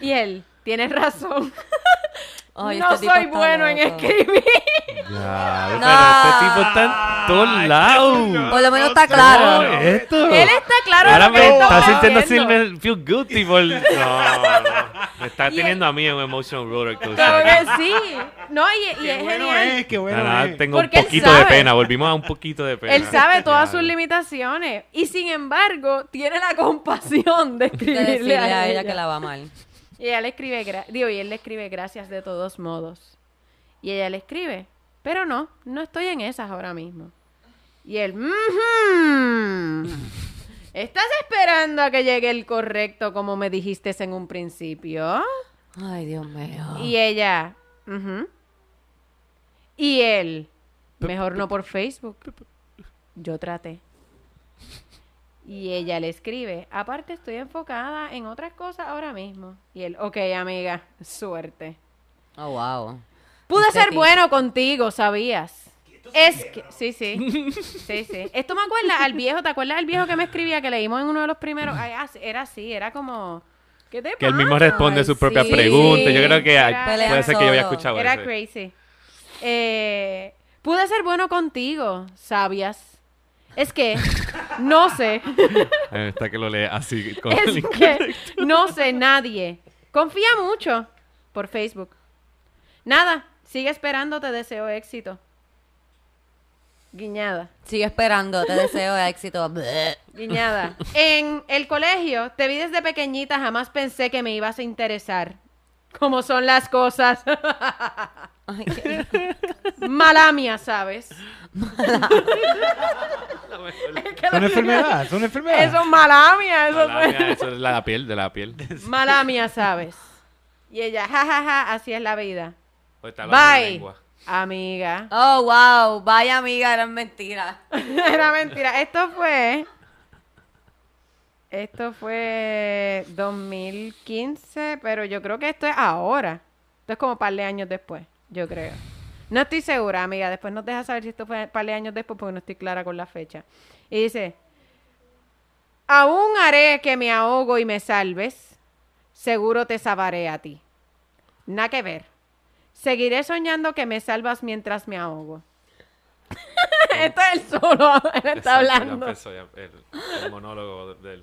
y él, tienes razón. Ay, no este soy bueno en escribir. Ya. No. pero este tipo está en todos lados. Por lo menos está No, claro. esto. Él está claro Ahora me está sintiendo así, me feel guilty por... No, no. Me está teniendo a mí en un emotional roller coaster. Que sí. No, y, y Qué es bueno genial. es, qué bueno Nada, es. tengo un Porque poquito de pena. Volvimos a un poquito de pena. Él sabe todas sus limitaciones y sin embargo tiene la compasión de De escribirle decirle a, a ella. ella que la va mal. Y ella le escribe, digo, y él le escribe gracias de todos modos. Y ella le escribe, pero no, no estoy en esas ahora mismo. Y él, "Mhm. ¿Estás esperando a que llegue el correcto como me dijiste en un principio? Ay, Dios mío. Y ella. Y él, mejor no por Facebook. Yo traté. Y ella le escribe, aparte estoy enfocada en otras cosas ahora mismo. Y él, ok, amiga, suerte. Oh, wow. Pude Este ser tipo. bueno contigo, ¿sabías? Es que, sí, sí, sí, sí. Esto me acuerda al viejo, ¿te acuerdas del viejo que me escribía que leímos en uno de los primeros? Ay, era así, era como, ¿qué te Que él mismo responde Ay, sus propias sí. preguntas. Yo creo que Era- puede ser que yo había escuchado Era eso. crazy. Eh, pude ser bueno contigo, ¿sabías? Es que, no sé, Eh, Está que lo lee así. Con es que, no sé, nadie. Confía mucho por Facebook. Nada, sigue esperando, te deseo éxito. Guiñada. Sigue esperando, te deseo éxito. Guiñada. En el colegio, te vi desde pequeñita, jamás pensé que me ibas a interesar. Como son las cosas. Ay, qué- Mala mía, ¿sabes? Es una enfermedad, es una enfermedad. Eso es mala mía, eso La- la- Eso es la piel, de la piel. Mala mía, ¿sabes? Y ella, jajaja, así es la vida. En Bye, lengua. Amiga. Oh, wow. Vaya amiga, eran mentiras. Era mentira. Esto fue. Esto fue 2015, pero yo creo que esto es ahora. Esto es como un par de años después, yo creo. No estoy segura, amiga. Después nos deja saber si esto fue un par de años después porque no estoy clara con la fecha. Y dice: Aún haré que me ahogo y me salves. Seguro te salvaré a ti. Nada que ver. Seguiré soñando que me salvas mientras me ahogo. Esto es el solo. Él está Exacto, ya hablando. empezó ya el, el monólogo de él.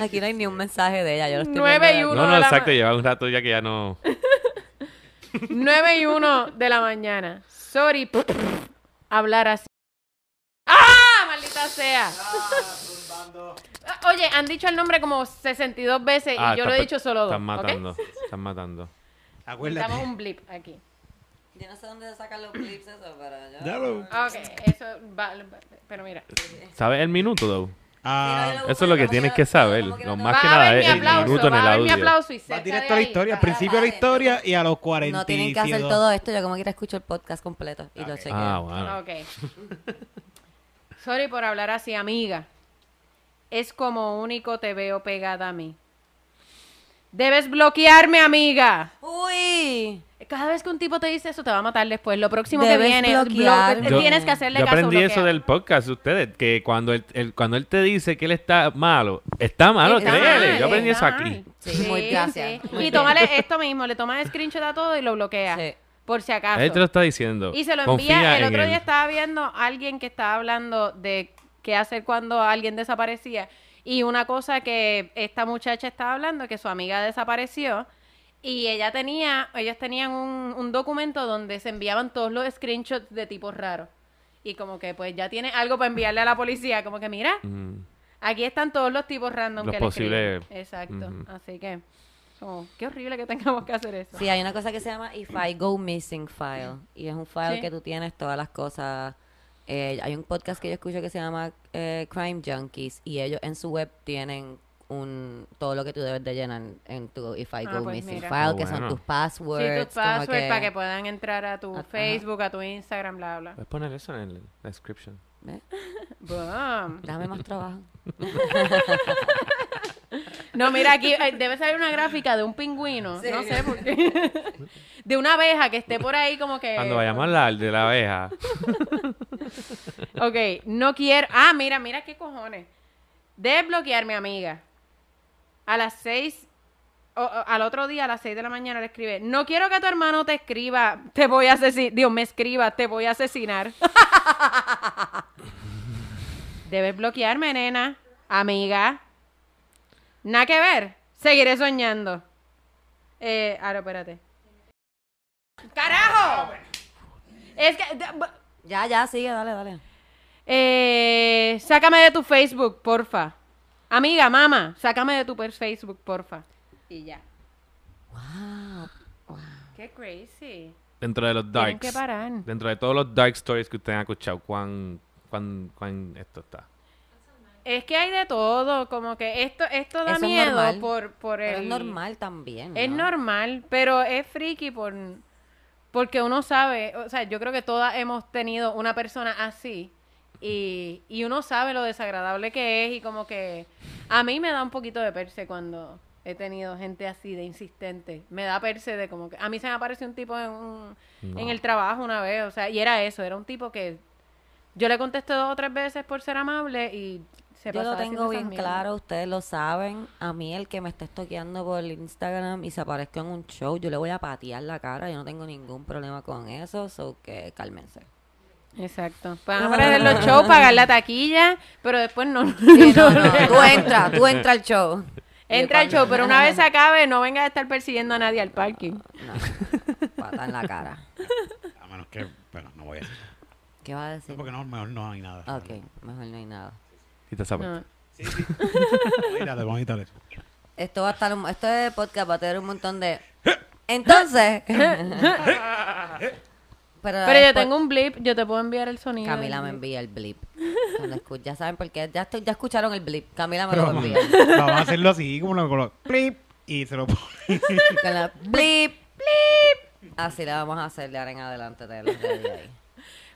Aquí no hay ni un mensaje de ella. Yo lo estoy Nueve viendo y aquí. uno. No, no, exacto. Lleva un rato ya que ya no... 9 y 1 de la mañana. Sorry. Hablar así. ¡Ah! Maldita sea. Oye, han dicho el nombre como 62 veces y Ah, yo lo he dicho solo dos. Están matando. Están matando. Acuérdate. Necesitamos un blip aquí. Yo no sé dónde sacan los clips eso, pero yo... Dalo. Ok, eso va, Pero mira. ¿Sabes el minuto, though? Ah, Eso es lo que tienes que saber. Lo más que Va a nada es el minuto en el mi audio. aplauso y va directo a la historia, al principio de la historia y a los 40. No tienen que hacer todo esto. Yo como quiera escucho el podcast completo y lo chequeo. Ah, bueno. Ok. Sorry por hablar así, amiga. Es como único te veo pegada a mí. Debes bloquearme, amiga. Uy. Cada vez que un tipo te dice eso, te va a matar después. Lo próximo Debes que viene, bloquearme. Yo- tienes que hacerle Yo caso. aprendí eso bloquea. del podcast, ustedes, que cuando él, él- cuando él te dice que él está malo, está malo, Está créele. mal, Yo aprendí eso aquí. Sí, muy gracias. sí. Muy Y bien. tómale esto mismo, le tomas screenshot a todo y lo bloquea. Sí. Por si acaso. Él te lo está diciendo. Y se lo Confía envía. El en otro él. día estaba viendo a alguien que estaba hablando de qué hacer cuando alguien desaparecía. Y una cosa que esta muchacha estaba hablando, que su amiga desapareció. Y ella tenía, ellos tenían un, un documento donde se enviaban todos los screenshots de tipos raros. Y como que pues ya tiene algo para enviarle a la policía. Como que mira, Mm. aquí están todos los tipos random Los que le posibles- escriben. Exacto. Ujú. Así que, como, qué horrible que tengamos que hacer eso. Sí, hay una cosa que se llama If I Go Missing File. Y es un file Sí. que tú tienes todas las cosas. Eh, hay un podcast que yo escucho que se llama eh, Crime Junkies. Y ellos en su web tienen un todo lo que tú debes de llenar en tu If I Ah, Go pues Missing mira. File, Oh, que son tus Sí, passwords. tus como passwords que- para que puedan entrar a tu Ajá. Facebook, a tu Instagram, bla, bla. Puedes poner eso en el description. Dame más trabajo. No, mira, aquí eh, debe salir una gráfica de un pingüino. No sé por qué. De una abeja que esté por ahí como que... Cuando vayamos a hablar de la abeja, Ok, no quiero... Ah, mira, mira qué cojones. Desbloquear mi amiga. A las seis... o- o- al otro día, a las seis de la mañana, le escribe... No quiero que tu hermano te escriba... Te voy a asesinar... Dios, me escriba... Te voy a asesinar. Debes bloquearme, nena. Amiga. Nada que ver. Seguiré soñando. Eh, ahora, espérate. ¡Carajo! Es que... Ya, ya, sigue, dale, dale. Eh, sácame de tu Facebook, porfa. Amiga, mamá, sácame de tu per- Facebook, porfa. Y ya. Wow. Qué crazy. dentro de los darks, que parar. dentro de todos los dark stories que ustedes han escuchado, ¿cuán, cuán, cuán esto está? Es que hay de todo, como que esto, esto da Eso es miedo normal. por, por el... Pero es normal también. Es ¿no? normal, pero es friki por porque uno sabe, o sea, yo creo que todas hemos tenido una persona así y, y uno sabe lo desagradable que es y como que a mí me da un poquito de perse cuando he tenido gente así de insistente. Me da perse de como que a mí se me apareció un tipo en, un- No. en el trabajo una vez, o sea, y era eso, era un tipo que yo le contesté dos o tres veces por ser amable y se Yo lo tengo bien claro, ustedes lo saben. A mí el que me está estoqueando por Instagram y se aparezca en un show, yo le voy a patear la cara. Yo no tengo ningún problema con eso, so que cálmense. Exacto. Van a aparecer los shows, pagar la taquilla, pero después no. Sí, no, no, tú entra, tú entra al show. Entra al show, pero una vez se acabe, no vengas a estar persiguiendo a nadie al parking. No, pata en la cara. A menos que, bueno, no voy a decir. ¿Qué va a decir? Porque no, mejor no hay nada. Ok, mejor no hay nada. Quita esa No. Mírate, vamos a quitar eso. Esto va a estar, un- esto de podcast va a tener un montón de... Entonces... Pero, Pero yo tengo un blip, yo te puedo enviar el sonido. Camila me envía el blip. Cuando escu- ya saben por qué. Ya, estoy- ya escucharon el blip. Camila me Pero lo vamos, envía. vamos a hacerlo así, como lo colo- plip, y se lo pone. Con la blip, blip. Así le vamos a hacer de ahora en adelante. de los de ahí.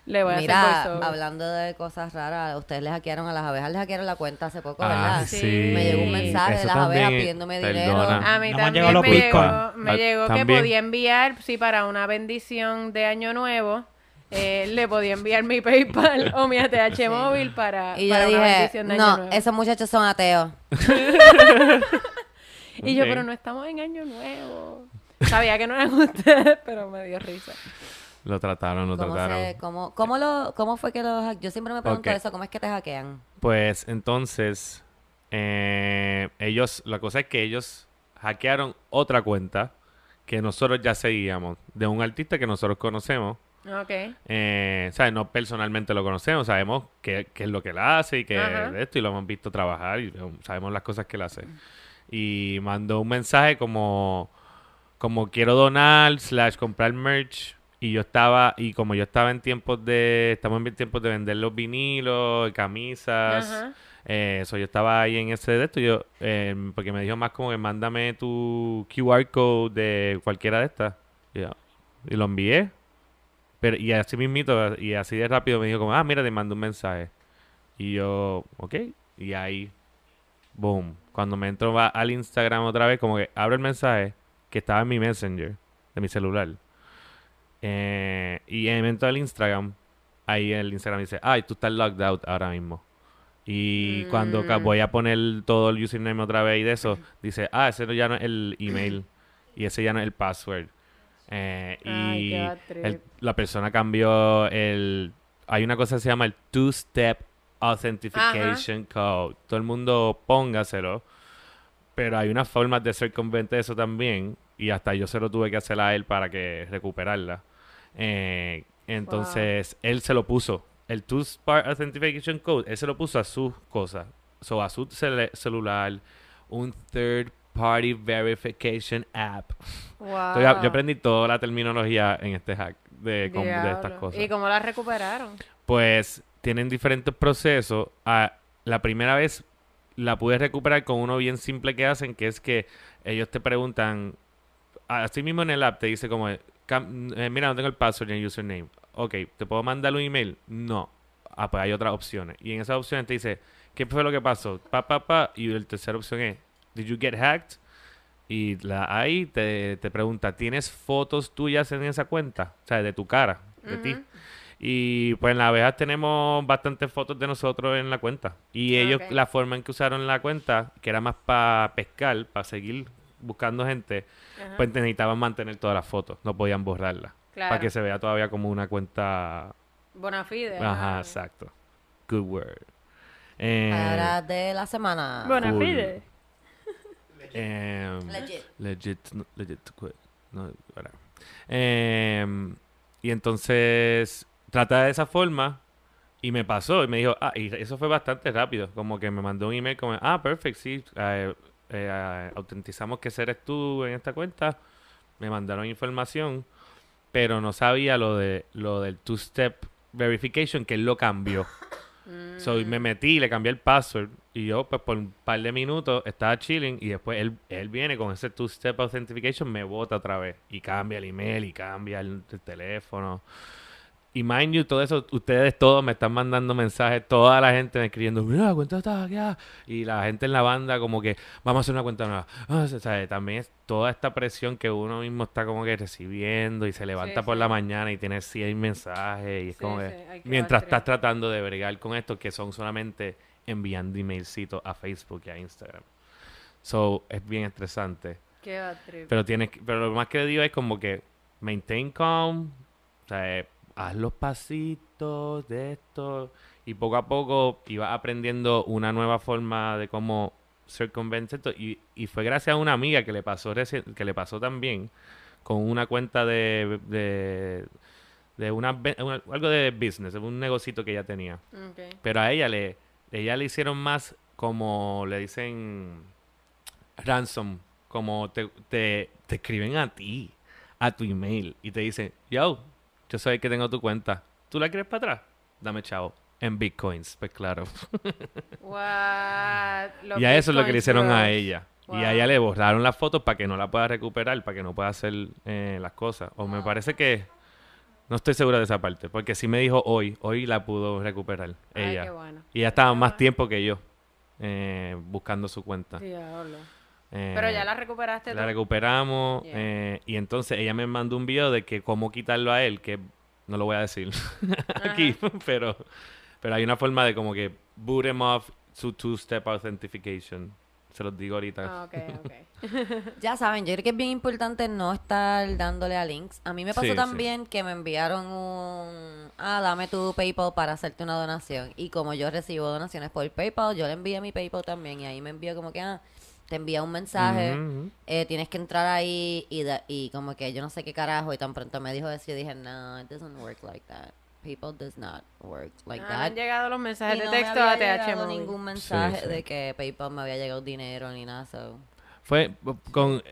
Le voy a Mira, hacer hablando de cosas raras, ustedes les hackearon a las abejas, les hackearon la cuenta hace poco, Ah, ¿verdad? sí. Me llegó un mensaje Eso de las abejas también, pidiéndome perdona. dinero. A mí No también me llegó, me Ah, llegó que podía enviar, sí, para una bendición de Año Nuevo, eh, le podía enviar mi PayPal o mi ATH móvil para, Y yo para una dije, bendición de Año no, Nuevo. esos muchachos son ateos. Y yo, pero no estamos en Año Nuevo. Sabía que no eran ustedes, pero me dio risa. Lo trataron, lo ¿Cómo, trataron. se, cómo, cómo, lo, ¿Cómo fue que los hack- Yo siempre me pregunto eso, ¿cómo es que te hackean? Pues entonces, eh, ellos, la cosa es que ellos hackearon otra cuenta que nosotros ya seguíamos, de un artista que nosotros conocemos. Ok. Eh, ¿sabes? No personalmente lo conocemos, sabemos qué, qué es lo que él hace y que Ajá. esto, y lo hemos visto trabajar y sabemos las cosas que él hace. Y mandó un mensaje como, como quiero donar, slash comprar merch. Y yo estaba, y como yo estaba en tiempos de, estamos en tiempos de vender los vinilos, camisas, Ajá. eh, yo estaba ahí en ese de esto, yo, eh, porque me dijo más como que mándame tu QR code de cualquiera de estas. Y, yo- y lo envié. Pero, y así mismito, y así de rápido me dijo como, ah, mira, te mando un mensaje. Y yo, ok. Y ahí, boom. Cuando me entro va al Instagram otra vez, como que abro el mensaje que estaba en mi Messenger, de mi celular. Eh, y en el momento del Instagram, ahí el Instagram dice, ay, tú estás logged out ahora mismo. Y cuando Mm. voy a poner todo el username otra vez y de eso, dice, ah, ese ya no es el email y ese ya no es el password. Eh, Ay, y el- la persona cambió el... Hay una cosa que se llama el Two-Step Authentication Code. Todo el mundo póngaselo. Pero hay unas formas de circunventar eso también. Y hasta yo se lo tuve que hacer a él para que recuperarla. Eh, entonces, él se lo puso. El Two-Part Authentication Code, él se lo puso a sus cosas. So, a su celular, un Third Party Verification App. Wow. Entonces, yo aprendí toda la terminología en este hack de, estas cosas. ¿Y cómo la recuperaron? Pues tienen diferentes procesos. Ah, la primera vez la pude recuperar con uno bien simple que hacen, que es que ellos te preguntan, así mismo en el app te dice como, eh, mira, no tengo el password ni el username. Ok, ¿te puedo mandar un email? No. Ah, pues hay otras opciones. Y en esas opciones te dice, ¿qué fue lo que pasó? Pa, pa, pa. Y la tercera opción es, ¿Did you get hacked? Y la, ahí te, te pregunta, ¿tienes fotos tuyas en esa cuenta? O sea, de tu cara, de ti. Y pues en la abejas tenemos bastantes fotos de nosotros en la cuenta. Y ellos, la forma en que usaron la cuenta, que era más para pescar, para seguir buscando gente, Ajá. pues necesitaban mantener todas las fotos, no podían borrarlas. Claro. Para que se vea todavía como una cuenta. Bonafide. Ajá, exacto. Good word. Eh, de la semana. Bonafide. em, Legit. Legit, no, legit to quit. No, whatever. Em, y entonces trata de esa forma y me pasó y me dijo, ah, y eso fue bastante rápido, como que me mandó un email como, ah, perfect, sí, eh, eh, autentizamos que eres tú en esta cuenta, me mandaron información pero no sabía lo de lo del two-step verification, que él lo cambió. So, Mm. me metí, le cambié el password y yo pues por un par de minutos estaba chilling y después él, él viene con ese two-step authentication, me bota otra vez y cambia el email y cambia el, el teléfono. Y mind you, todo eso, ustedes todos me están mandando mensajes, toda la gente me escribiendo, mira, la cuenta está hackeada. Y la gente en la banda como que, vamos a hacer una cuenta nueva. Ah, o sea, también es toda esta presión que uno mismo está como que recibiendo y se levanta Sí, por sí. la mañana y tiene 100 mensajes y es Sí, como que, mientras estás tratando de bregar con esto, que son solamente enviando emailcitos a Facebook y a Instagram. So, es bien estresante. Qué. Pero tienes pero lo más que le digo es como que maintain calm, o sea, haz los pasitos de esto. Y poco a poco ibas aprendiendo una nueva forma de cómo circunventar esto y, y fue gracias a una amiga que le pasó que le pasó también con una cuenta de de, de una, algo de business, un negocito que ella tenía. Pero a ella le, ella le hicieron más como le dicen ransom, como te, te, te escriben a ti, a tu email, y te dicen, yo, yo soy el que tengo tu cuenta. ¿Tú la quieres para atrás? Dame chavo. En bitcoins, pues claro. What? Los y a eso es lo que le hicieron a ella. Y a ella le borraron las fotos para que no la pueda recuperar, para que no pueda hacer eh, las cosas. O me parece que... No estoy segura de esa parte, porque sí me dijo hoy, hoy la pudo recuperar Ay, ella. qué bueno. Y ella estaba Qué más bueno. tiempo que yo eh, buscando su cuenta. Diablo. Eh, Pero ya la recuperaste la tú. recuperamos Yeah. eh, y entonces ella me mandó un video de que cómo quitarlo a él, que no lo voy a decir aquí, pero, pero hay una forma de como que boot him off su two-step authentication. Se los digo ahorita. Ah, ok, ok. Ya saben, yo creo que es bien importante no estar dándole a links. A mí me pasó Sí, sí. también que me enviaron un... Ah, dame tu PayPal para hacerte una donación. Y como yo recibo donaciones por PayPal, yo le envié mi PayPal también. Y ahí me envió como que, ah, te envía un mensaje. Eh, tienes que entrar ahí y, da- y como que yo no sé qué carajo. Y tan pronto me dijo eso y dije, no, it doesn't work like that. PayPal does not work like Ah, that. han llegado los Y mensajes de no me texto había a ningún mensaje Sí, sí. de que PayPal me había llegado dinero ni nada. So. Fue con...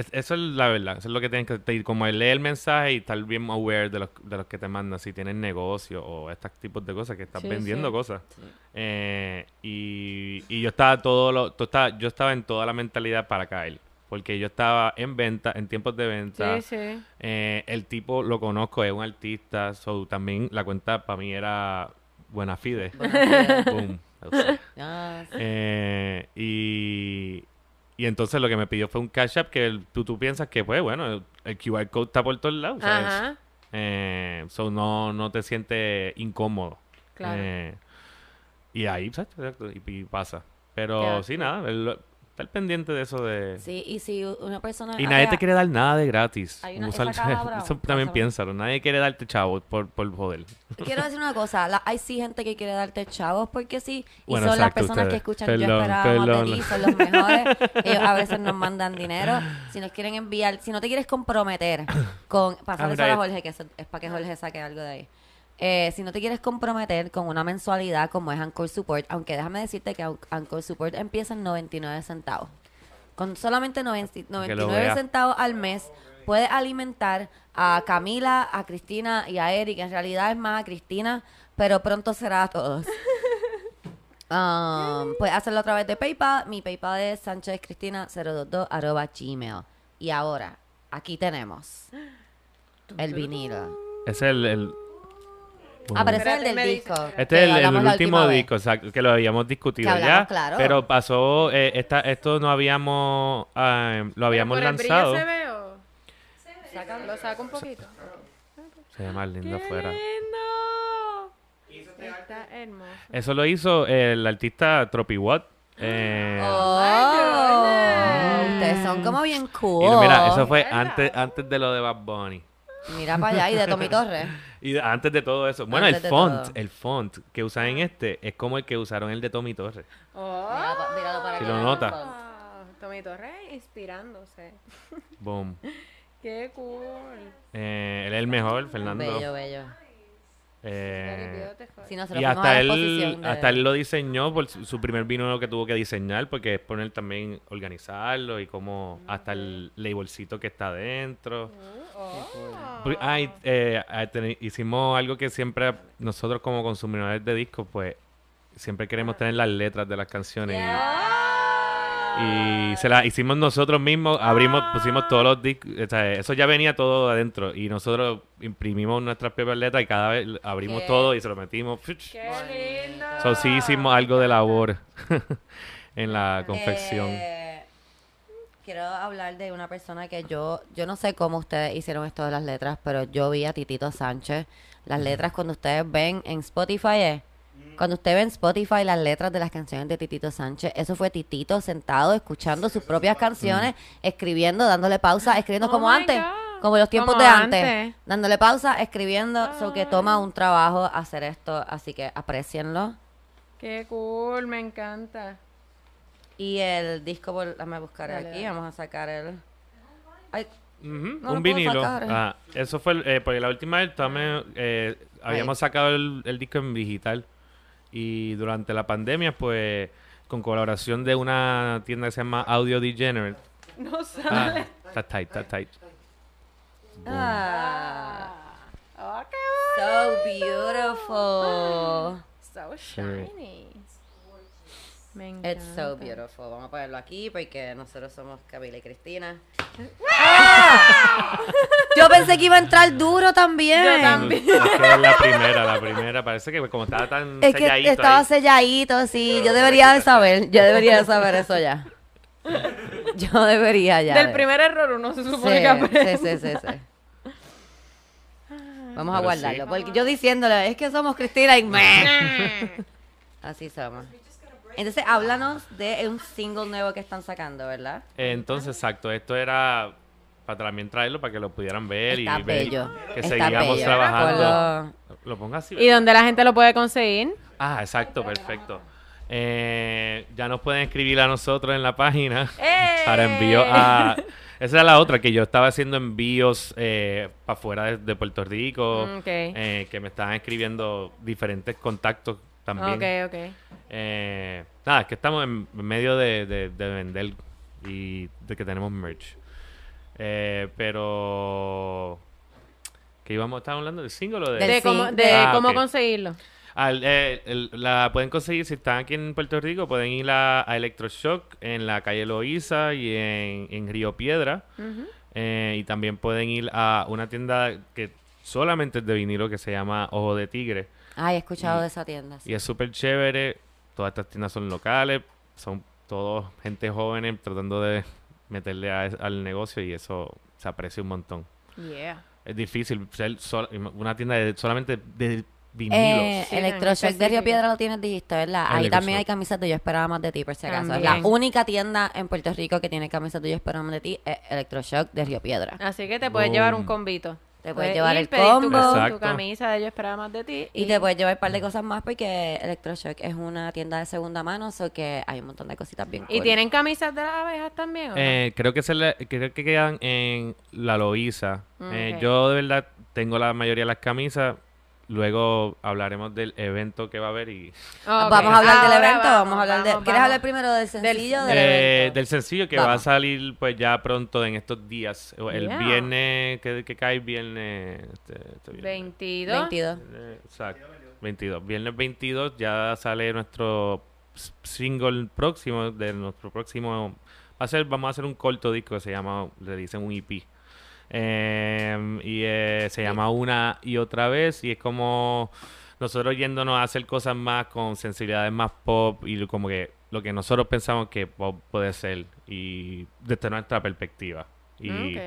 es- Eso es la verdad, eso es lo que tienes que te- como leer el mensaje y estar bien aware de los, de los que te mandan, si tienen negocio o estos tipos de cosas, que estás Sí, vendiendo sí. cosas. Eh, y, y yo estaba todo lo, tú estaba- yo estaba en toda la mentalidad para caer. Porque yo estaba en venta, en tiempos de venta. Sí, sí. Eh, el tipo lo conozco, es un artista. So, también la cuenta para mí era buena fide. Boom. Ah, sí. eh, y, y entonces lo que me pidió fue un cash app que el- tú, tú piensas que, pues, bueno, el, el QR code está por todos lados. ¿sabes? Ajá. Eh, so no, no te sientes incómodo. Claro. Eh, y ahí, exacto, exacto, y, y pasa. Pero sí, nada, el- estar pendiente de eso de... Sí, y si una persona... Y nadie Ah, te quiere dar nada de gratis. Hay una- cabra, eso también pásame. piénsalo. Nadie quiere darte chavo por, por joder. Quiero decir una cosa, la- hay sí gente que quiere darte chavos porque sí, y Bueno, son las personas que escuchan Perdón, Yo esperaba más de ti, son los mejores, ellos a veces nos mandan dinero, si nos quieren enviar, si no te quieres comprometer con, pasar Ah, eso a mira, Jorge, que eso es para que Jorge saque algo de ahí. Eh, si no te quieres comprometer con una mensualidad como es Anchor Support, aunque déjame decirte que An- Anchor Support empieza en 99 centavos. Con solamente 90 99 vea. centavos al mes puedes alimentar a Camila, a Cristina y a Eric. En realidad es más a Cristina, pero pronto será a todos. Um, puedes hacerlo a través de PayPal. Mi PayPal es sanchezcristina022 arroba gmail. Y ahora, aquí tenemos el vinilo. Es el... el- Ah, pero ese es el del disco. Este es el, el último disco, exacto, que lo habíamos discutido hablamos, ya. claro. Pero pasó, eh, esta, esto no habíamos, ah, lo habíamos ¿Por el lanzado. se ve o...? Lo saco un poquito. Se ve más lindo ¡Qué afuera. lindo! Está hermoso. Eso lo hizo el artista Tropiwatt. Eh, Oh, goodness. ustedes son como bien cool. y mira, eso fue antes, antes de lo de Bad Bunny. Mira para allá, y de Tommy Torres. Y antes de todo eso. Bueno, Antes el font, todo. el font que usan en este es como el que usaron el de Tommy Torres. Oh. Míralo para Si lo nota. Ah, Tommy Torres inspirándose. Boom. Qué cool. Eh, él es el mejor, Fernando. Bello, bello. Eh, Y hasta él, de- hasta él lo diseñó por su, su primer vino que tuvo que diseñar, porque es poner también organizarlo y como hasta el labelcito que está adentro. Ah, y, eh, ah, teni- hicimos algo que siempre nosotros como consumidores de discos, pues siempre queremos tener las letras de las canciones. Y, y se las hicimos nosotros mismos, abrimos, pusimos todos los discos, o sea, eso ya venía todo adentro y nosotros imprimimos nuestras propias letras y cada vez abrimos Qué- todo y se lo metimos. ¡Qué lindo! So, sí hicimos algo de labor en la confección. Eh, quiero hablar de una persona que yo, yo no sé cómo ustedes hicieron esto de las letras, pero yo vi a Titito Sánchez. Las letras cuando ustedes ven en Spotify es, cuando usted ve en Spotify las letras de las canciones de Titito Sánchez, eso fue Titito sentado escuchando sus propias canciones, escribiendo, dándole pausa, escribiendo Oh como antes, God. como los tiempos Como de antes, antes. dándole pausa, escribiendo, so que toma un trabajo hacer esto, así que aprecienlo. ¡Qué cool! Me encanta. Y el disco, por, déjame buscar Dale, aquí, dale. vamos a sacar el... Ay, No un vinilo. Ah, eso fue, el- eh, porque la última vez también eh, habíamos sacado el, el disco en digital y durante la pandemia, pues, con colaboración de una tienda que se llama Audio Degenerate. No Ah, sale. está tight, está tight. ah, Oh, qué so beautiful. So shiny. Me encanta. It's so beautiful. Vamos a ponerlo aquí porque nosotros somos Camila y Cristina. Yo pensé que iba a entrar duro también. Yo también. Que es la primera, la primera. Parece que como estaba tan Es que selladito estaba ahí. selladito, sí. Yo debería de saber. Yo debería de saber eso ya. Yo debería ya. Del de- primer error uno se Sí, supone que aprende. sí, sí, sí, sí. Vamos a guardarlo. sí. Porque yo diciéndole, es que somos Cristina y meh. Así somos. Entonces, háblanos de un single nuevo que están sacando, ¿verdad? Eh, Entonces, exacto, esto era para también traerlo para que lo pudieran ver Está y ver bello. que Está seguíamos bello. trabajando. Lo pongo así. ¿Y dónde la gente lo puede conseguir? Ah, exacto, perfecto. Eh, ya nos pueden escribir a nosotros en la página ¡Eh! para envío a... Esa era la otra, que yo estaba haciendo envíos para fuera de, de Puerto Rico, Mm, ok. eh, que me estaban escribiendo diferentes contactos también. Ok, ok. Eh, nada, es que estamos en medio de, de- de vender y de que tenemos merch. Eh, pero... ¿Qué íbamos a estar hablando? ¿Del single o de...? De cómo, de Ah, cómo conseguirlo. Al- eh, el- la pueden conseguir si están aquí en Puerto Rico, pueden ir a, a Electroshock en la calle Loíza y en, en Río Piedra. Eh, y también pueden ir a una tienda que solamente es de vinilo que se llama Ojo de Tigre. Ay, he escuchado Y- de esa tienda. sí. Y es súper chévere. Todas estas tiendas son locales, son todos gente joven tratando de meterle a- al negocio y eso se aprecia un montón. Yeah. Es difícil ser sol- una tienda de- solamente de vinilos. Eh, Sí, Electroshock de Río. Piedra lo tienes, dijiste, ¿verdad? Ahí también hay camisas de Yo Esperaba Más de Ti, por si acaso. Es la También. única tienda en Puerto Rico que tiene camisas de Yo Esperaba Más de Ti, es Electroshock de Río Piedra. Así que te puedes llevar un Boom. Te puedes llevar el tu- combo. Tu, Exacto. camisa de Yo Esperaba Más de Ti. Y te puedes llevar un par de cosas más porque Electroshock es una tienda de segunda mano, o que hay un montón de cositas bien ¿Y cool. tienen camisas de las abejas también? ¿o no? Eh, creo que se le- creo que quedan en la Loíza. Eh, Ok. yo de verdad tengo la mayoría de las camisas. Luego hablaremos del evento que va a haber y Ok. Vamos a hablar del Ahora evento, vamos, a hablar de... vamos, ¿Quieres vamos. hablar primero del sencillo del, Eh, evento? del sencillo que va a Vamos. salir pues ya pronto en estos días. El Yeah. viernes que, que cae viernes este- este viernes. 22. 22. Eh, Exacto. 22. Viernes 22 ya sale nuestro single próximo de nuestro próximo va a ser vamos a hacer un corto disco que se llama le dicen un EP. Eh, y eh, se llama una y otra vez y es como nosotros yéndonos a hacer cosas más con sensibilidades más pop y como que lo que nosotros pensamos que pop puede ser y desde nuestra perspectiva. Y, Ok.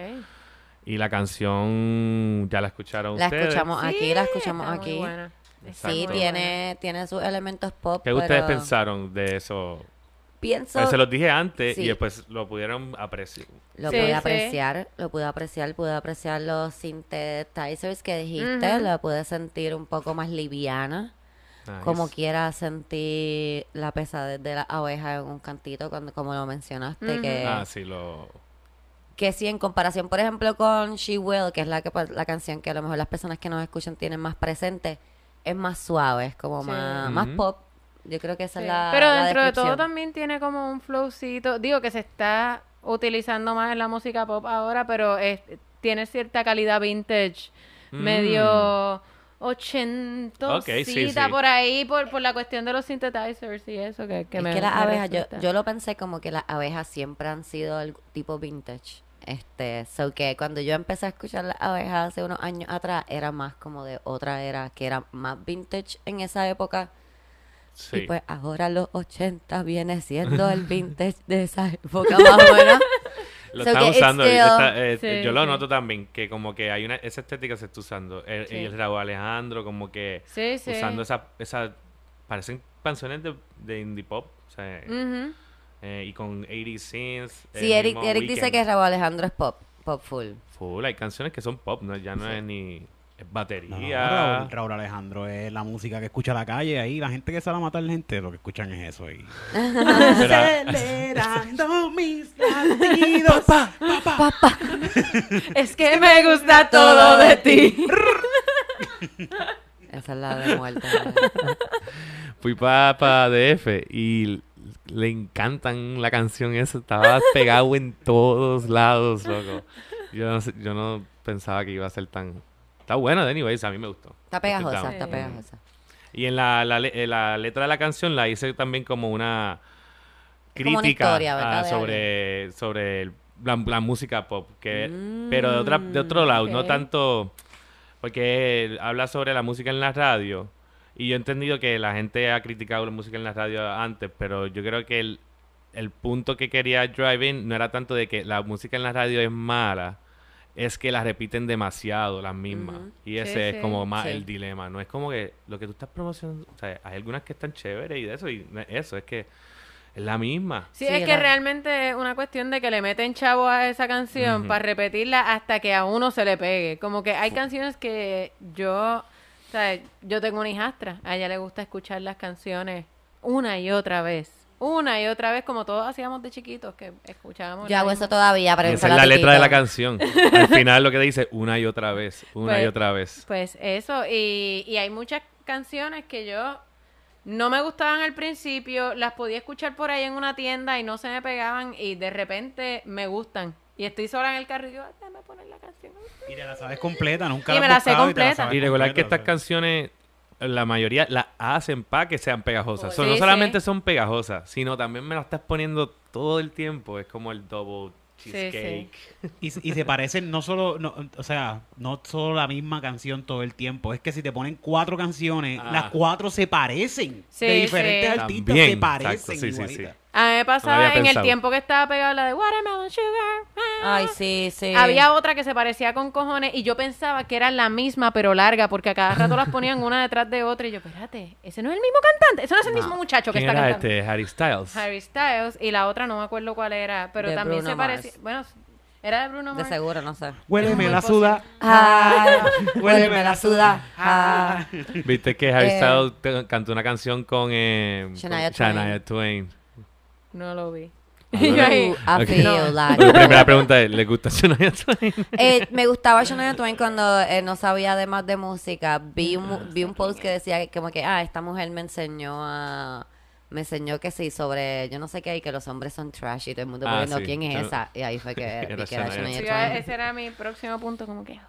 y la canción ya la escucharon La ustedes. escuchamos aquí, Sí, la escuchamos muy aquí. buena. Sí, tiene, tiene sus elementos pop, ¿Qué pero ustedes pensaron de eso? Pienso... Pues se los dije antes sí. y después lo pudieron apreciar. Lo Sí, pude sí. apreciar, lo pude apreciar, pude apreciar los synthesizers que dijiste, lo pude sentir un poco más liviana, Nice. como quiera sentir la pesadez de la abeja en un cantito, cuando como lo mencionaste, que, Ah, sí, lo... que sí, en comparación, por ejemplo, con She Will, que es la, que, pues, la canción que a lo mejor las personas que nos escuchan tienen más presente, es más suave, es como Sí. más, más pop. Yo creo que esa Sí. es la Pero la dentro de todo también tiene como un flowcito. Digo que se está utilizando más en la música pop ahora, pero es- tiene cierta calidad vintage, Mm. medio ochentosita Ok, sí, sí. por ahí, por, por la cuestión de los synthesizers y eso que, que es me que las me abejas, yo, yo lo pensé como que las abejas siempre han sido el tipo vintage. Este, so que cuando yo empecé a escuchar las abejas hace unos años atrás, era más como de otra era, que era más vintage en esa época. Sí. Y pues ahora los 80 viene siendo el vintage de esa época más o menos. Lo So está que it's usando. still- está- eh, Sí, yo lo sí. noto también, que como que hay una... Esa estética se está usando. El, Sí. Y el Raúl Alejandro, como que... Sí, sí. Usando esa... esa parecen canciones de, de indie pop. O sea, eh, y con 80 scenes. Sí, Eric, Eric dice que Raúl Alejandro es pop, pop full. Full, hay canciones que son pop, ¿no? ya no es ni... Es No, no, batería. Raúl, Raúl Alejandro es la música que escucha la calle ahí. La gente que sale a matar gente, lo que escuchan es eso ahí. Acelerando mis latidos. Es que me gusta todo de ti. Esa es la de muerte. Fui para DF y le encantan la canción esa. Estaba pegado en todos lados, loco. Yo no, yo no pensaba que iba a ser tan... Está buena, anyways, a mí me gustó. Está pegajosa, está pegajosa. Y en la, la, le- eh, la letra de la canción la hice también como una como crítica historia, ¿verdad? de sobre, sobre la, la música pop. Que, Mm, pero de, otra, de otro lado, no tanto... Porque habla sobre la música en la radio. Y yo he entendido que la gente ha criticado la música en la radio antes, pero yo creo que el, el punto que quería Drive In no era tanto de que la música en la radio es mala, es que la repiten demasiado las mismas. Y Sí, ese es sí. como más Sí. el dilema. No es como que lo que tú estás promocionando, o sea, hay algunas que están chéveres y de eso, y no es eso, es que es la misma. Sí, Sí, es que la- realmente es una cuestión de que le meten chavo a esa canción para repetirla hasta que a uno se le pegue. Como que hay canciones que yo, o sea, yo tengo una hijastra, a ella le gusta escuchar las canciones una y otra vez. Una y otra vez, como todos hacíamos de chiquitos, que escuchábamos. Yo hago eso todavía, pero Y esa es la letra de la canción. Al final lo que dice una y otra vez, una y Pues- otra vez. Pues eso, y, y hay muchas canciones que yo no me gustaban al principio, las podía escuchar por ahí en una tienda y no se me pegaban y de repente me gustan. Y estoy sola en el carro y yo, "Ah, déjame poner la canción. Y te la sabes completa, nunca Y la me la sé y te completa. sabes Y recordar que estas canciones, la mayoría las hacen para que sean pegajosas. So, Sí, no sí. solamente son pegajosas, sino también me las estás poniendo todo el tiempo. Es como el double Sí, cheesecake. Y, y se parecen no solo, no, o sea, no solo la misma canción todo el tiempo. Es que si te ponen cuatro canciones, Ah. las cuatro se parecen. Sí, de diferentes sí. artistas También, se parecen exacto, A mí me pasaba en el tiempo que estaba pegada la de Watermelon Sugar. ah. Ay, sí, sí. Había otra que se parecía con cojones y yo pensaba que era la misma pero larga porque a cada rato las ponían una detrás de otra y yo, espérate, ese no es el mismo cantante, ese no es el mismo muchacho que ¿Quién está era cantando. este? Harry Styles. Harry Styles y la otra no me acuerdo cuál era, pero De también Bruno se parecía, Mars. bueno, era de Bruno De Mars. seguro, no sé. Huéleme la suda. Ah, Huéleme huéleme la suda. Ah. ¿Viste que Harry Eh, Styles cantó una canción con, eh, con Shania Shania Twain? No lo vi. I feel like- Bueno, primera pregunta es, ¿le gusta Shania Twain? Eh, me gustaba Shania Twain cuando eh, no sabía de más de música. Vi un, mu- vi un post que decía como que, ah, esta mujer me enseñó a... Me enseñó que sí, sobre yo no sé qué, y que los hombres son trash y todo el mundo Ah, poniendo sí. quién es esa. Y ahí fue que Era vi que era Shania Shania Sí, Twain. ese era mi próximo punto, como que,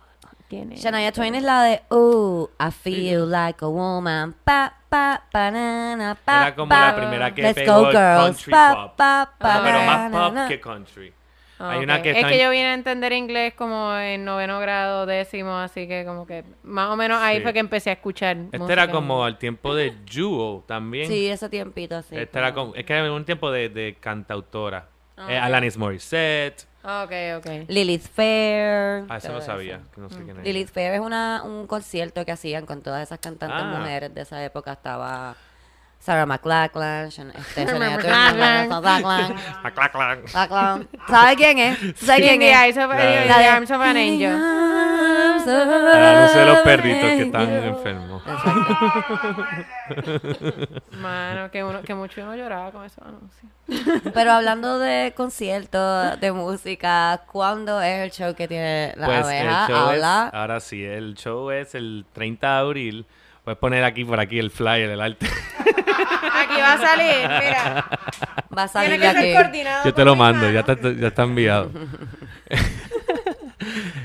¿quién es? Shania Twain es la de Ooh, I feel like a woman. Pa, pa, banana, pa, Era como pa. la primera que Let's pegó go, girls. country Pa, pop. pa, pa, pero más pop que country. Hay una que es está que en- yo vine a entender inglés como en noveno grado, décimo, así que como que más o menos ahí Sí. fue que empecé a escuchar. Este música era como al tiempo de Jewel también. Sí, ese tiempito, sí. este era como- es que era un tiempo de, de cantautora. Ah, Eh. Alanis Morissette. Ok, ok. Lilith Fair. Ah, eso no sabía. Que no sé quién es. Lilith Fair es una, un concierto que hacían con todas esas cantantes Ah. mujeres de esa época. Estaba Sarah McLachlan, este, McLachlan. McLachlan, clac, clac. McLachlan. ¿Sabe quién es? ¿Sabe quién the es? La- the arms of an angel. El anuncio de los perritos que están enfermos. Mano, que, uno, que mucho uno lloraba con esos anuncios. Pero hablando de conciertos, de música, ¿cuándo es el show que tiene la Pues abeja? show es, Habla. ahora sí, el show es el 30 de abril, Puedes poner aquí por aquí el flyer, el arte. Aquí va a salir, mira. Va a salir Tiene que ser coordinado. Yo te lo mando, ya está, ya está enviado.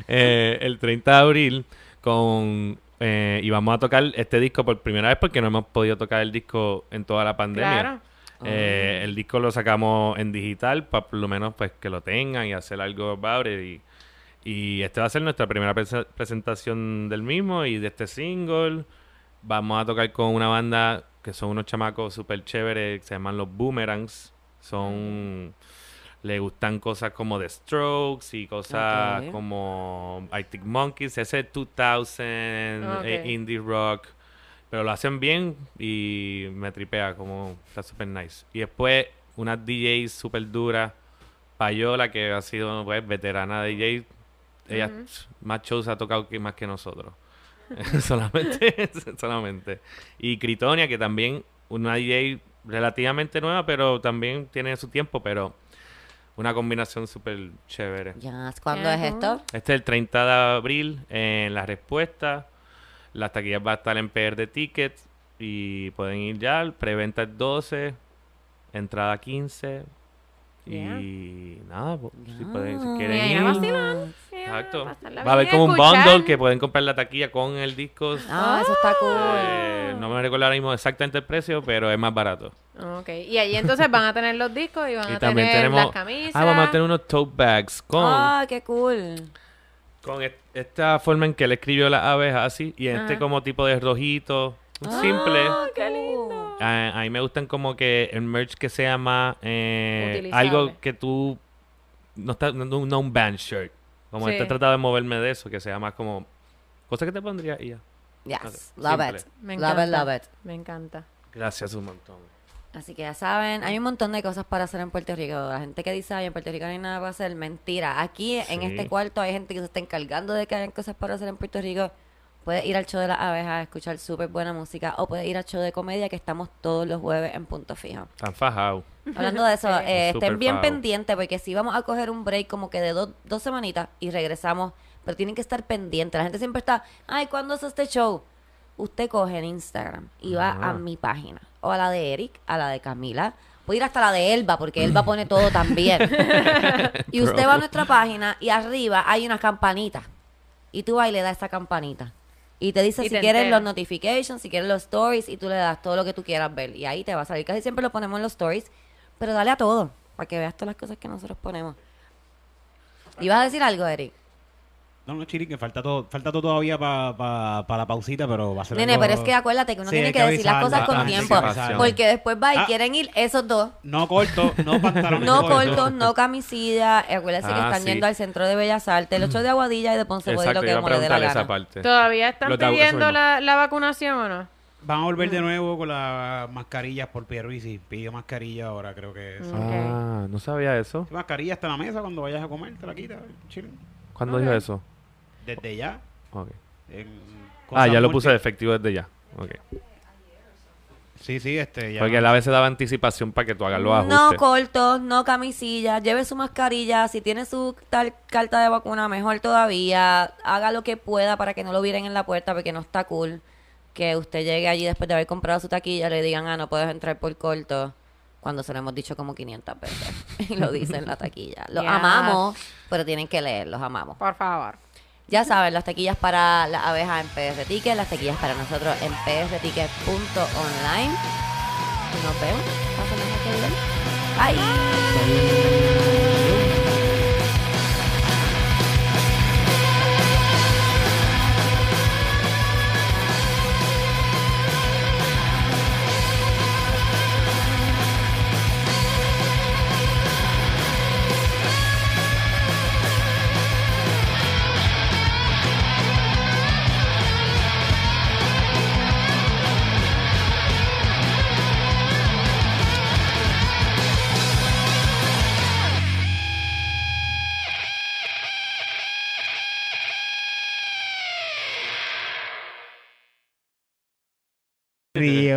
Eh, el 30 de abril con eh, y vamos a tocar este disco por primera vez porque no hemos podido tocar el disco en toda la pandemia. Claro. Eh, el disco lo sacamos en digital para por lo menos pues que lo tengan y hacer algo about it y, y este va a ser nuestra primera prese- presentación del mismo y de este single. Vamos a tocar con una banda que son unos chamacos súper chéveres, que se llaman los Boomerangs. Son... Le gustan cosas como The Strokes y cosas como Arctic Monkeys, ese 2000, Ok. eh, indie rock. Pero lo hacen bien y me tripea, como está súper nice. Y después unas DJs súper duras. Payola, que ha sido pues, veterana DJ. Ella más shows ha tocado que más que nosotros. solamente, solamente. Y Critonia, que también una DJ relativamente nueva, pero también tiene su tiempo, pero una combinación súper chévere. Ya, ¿Cuándo es esto? Este es el 30 de abril en La Respuesta. Las taquillas va a estar en PR de Tickets y pueden ir ya. Preventa el 12, entrada 15. Y nada, pues, si, pueden, si Ya. quieren ir. Exacto. Va a haber como un bundle que pueden comprar la taquilla con el disco. Ah, eso está cool. Eh, no me recuerdo ahora mismo exactamente el precio, pero es más barato. Ok, y allí entonces van a tener los discos y van Y a también tener tenemos. las camisas. Ah, vamos a tener unos tote bags con. Ah, qué cool. Con est- esta forma en que él escribió las abejas así y este Ajá. como tipo de rojito, simple. Ah, qué lindo. A, a mí me gustan como que el merch que sea más eh, algo que tú no está no, no un band shirt. Como Sí. este he tratado de moverme de eso, que sea más como cosas que te pondría y ya. Yes, love simple. it. Me Love encanta. it, love it. Me encanta. Gracias un montón. Así que ya saben, hay un montón de cosas para hacer en Puerto Rico. La gente que dice, ay, en Puerto Rico no hay nada para hacer, mentira. Aquí en este cuarto hay gente que se está encargando de que hayan cosas para hacer en Puerto Rico. Puedes ir al show de las abejas, escuchar súper buena música, o puedes ir al show de comedia que estamos todos los jueves en Punto Fijo. Tan fajado. Hablando de eso, eh, estén bien pendientes porque si vamos a coger un break como que de dos- dos semanitas y regresamos, pero tienen que estar pendientes. La gente siempre está, ay, ¿cuándo es este show? Usted coge en Instagram y va Ah. a mi página, o a la de Eric, a la de Camila. Puede ir hasta la de Elba, porque Elba pone todo también. y usted va a nuestra página y arriba hay una campanita. Y tú vas y le das esa campanita. Y te dice Y si te quieres entera. los notifications, si quieres los stories, y tú le das todo lo que tú quieras ver. Y ahí te va a salir. Casi siempre lo ponemos en los stories, pero dale a todo, para que veas todas las cosas que nosotros ponemos. ¿Ibas a decir algo, Eric? No, no, Chiri, que falta todo, falta todo todavía para la pausita, pero va a ser Nene, algo- pero es que acuérdate que uno Sí, tiene que que decir las cosas con tiempo. Porque después va y Ah. quieren ir esos dos. No corto, no pantalones No cortos, no camisilla. Acuérdense que Ah, están sí. yendo al Centro de Bellas Artes, el 8 de Aguadilla y de Ponce Exacto, lo que dé la esa gana. parte. ¿Todavía están de- pidiendo la, la vacunación o no? Van a volver Mm. de nuevo con las mascarillas por Pierluisi. Pidió mascarilla ahora, creo que es. Mm. Ah, no sabía eso. Mascarilla hasta la mesa cuando vayas a comer, te la quitas. Chile. ¿Cuándo dijo eso? Desde ya. Ok. en Ah, ya lo puse de efectivo desde ya. Ok. Sí, sí, este. Ya Porque a la vez se daba anticipación para que tú hagas los ajustes. No cortos, no camisilla, lleve su mascarilla, si tiene su tal carta de vacuna, mejor todavía, haga lo que pueda para que no lo vieren en la puerta porque no está cool que usted llegue allí después de haber comprado su taquilla le digan, ah, no puedes entrar por corto, cuando se lo hemos dicho como 500 veces y lo dice en la taquilla. Los amamos, pero tienen que leer, los amamos. Por favor. Ya saben, las taquillas para las abejas en PR Ticket, las taquillas para nosotros en prticket.online. Nos vemos. Bien. Bye.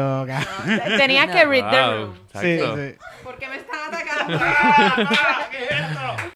Río, cabrón. Tenías que read the room. Sí, exacto. sí. ¿Por qué me están atacando?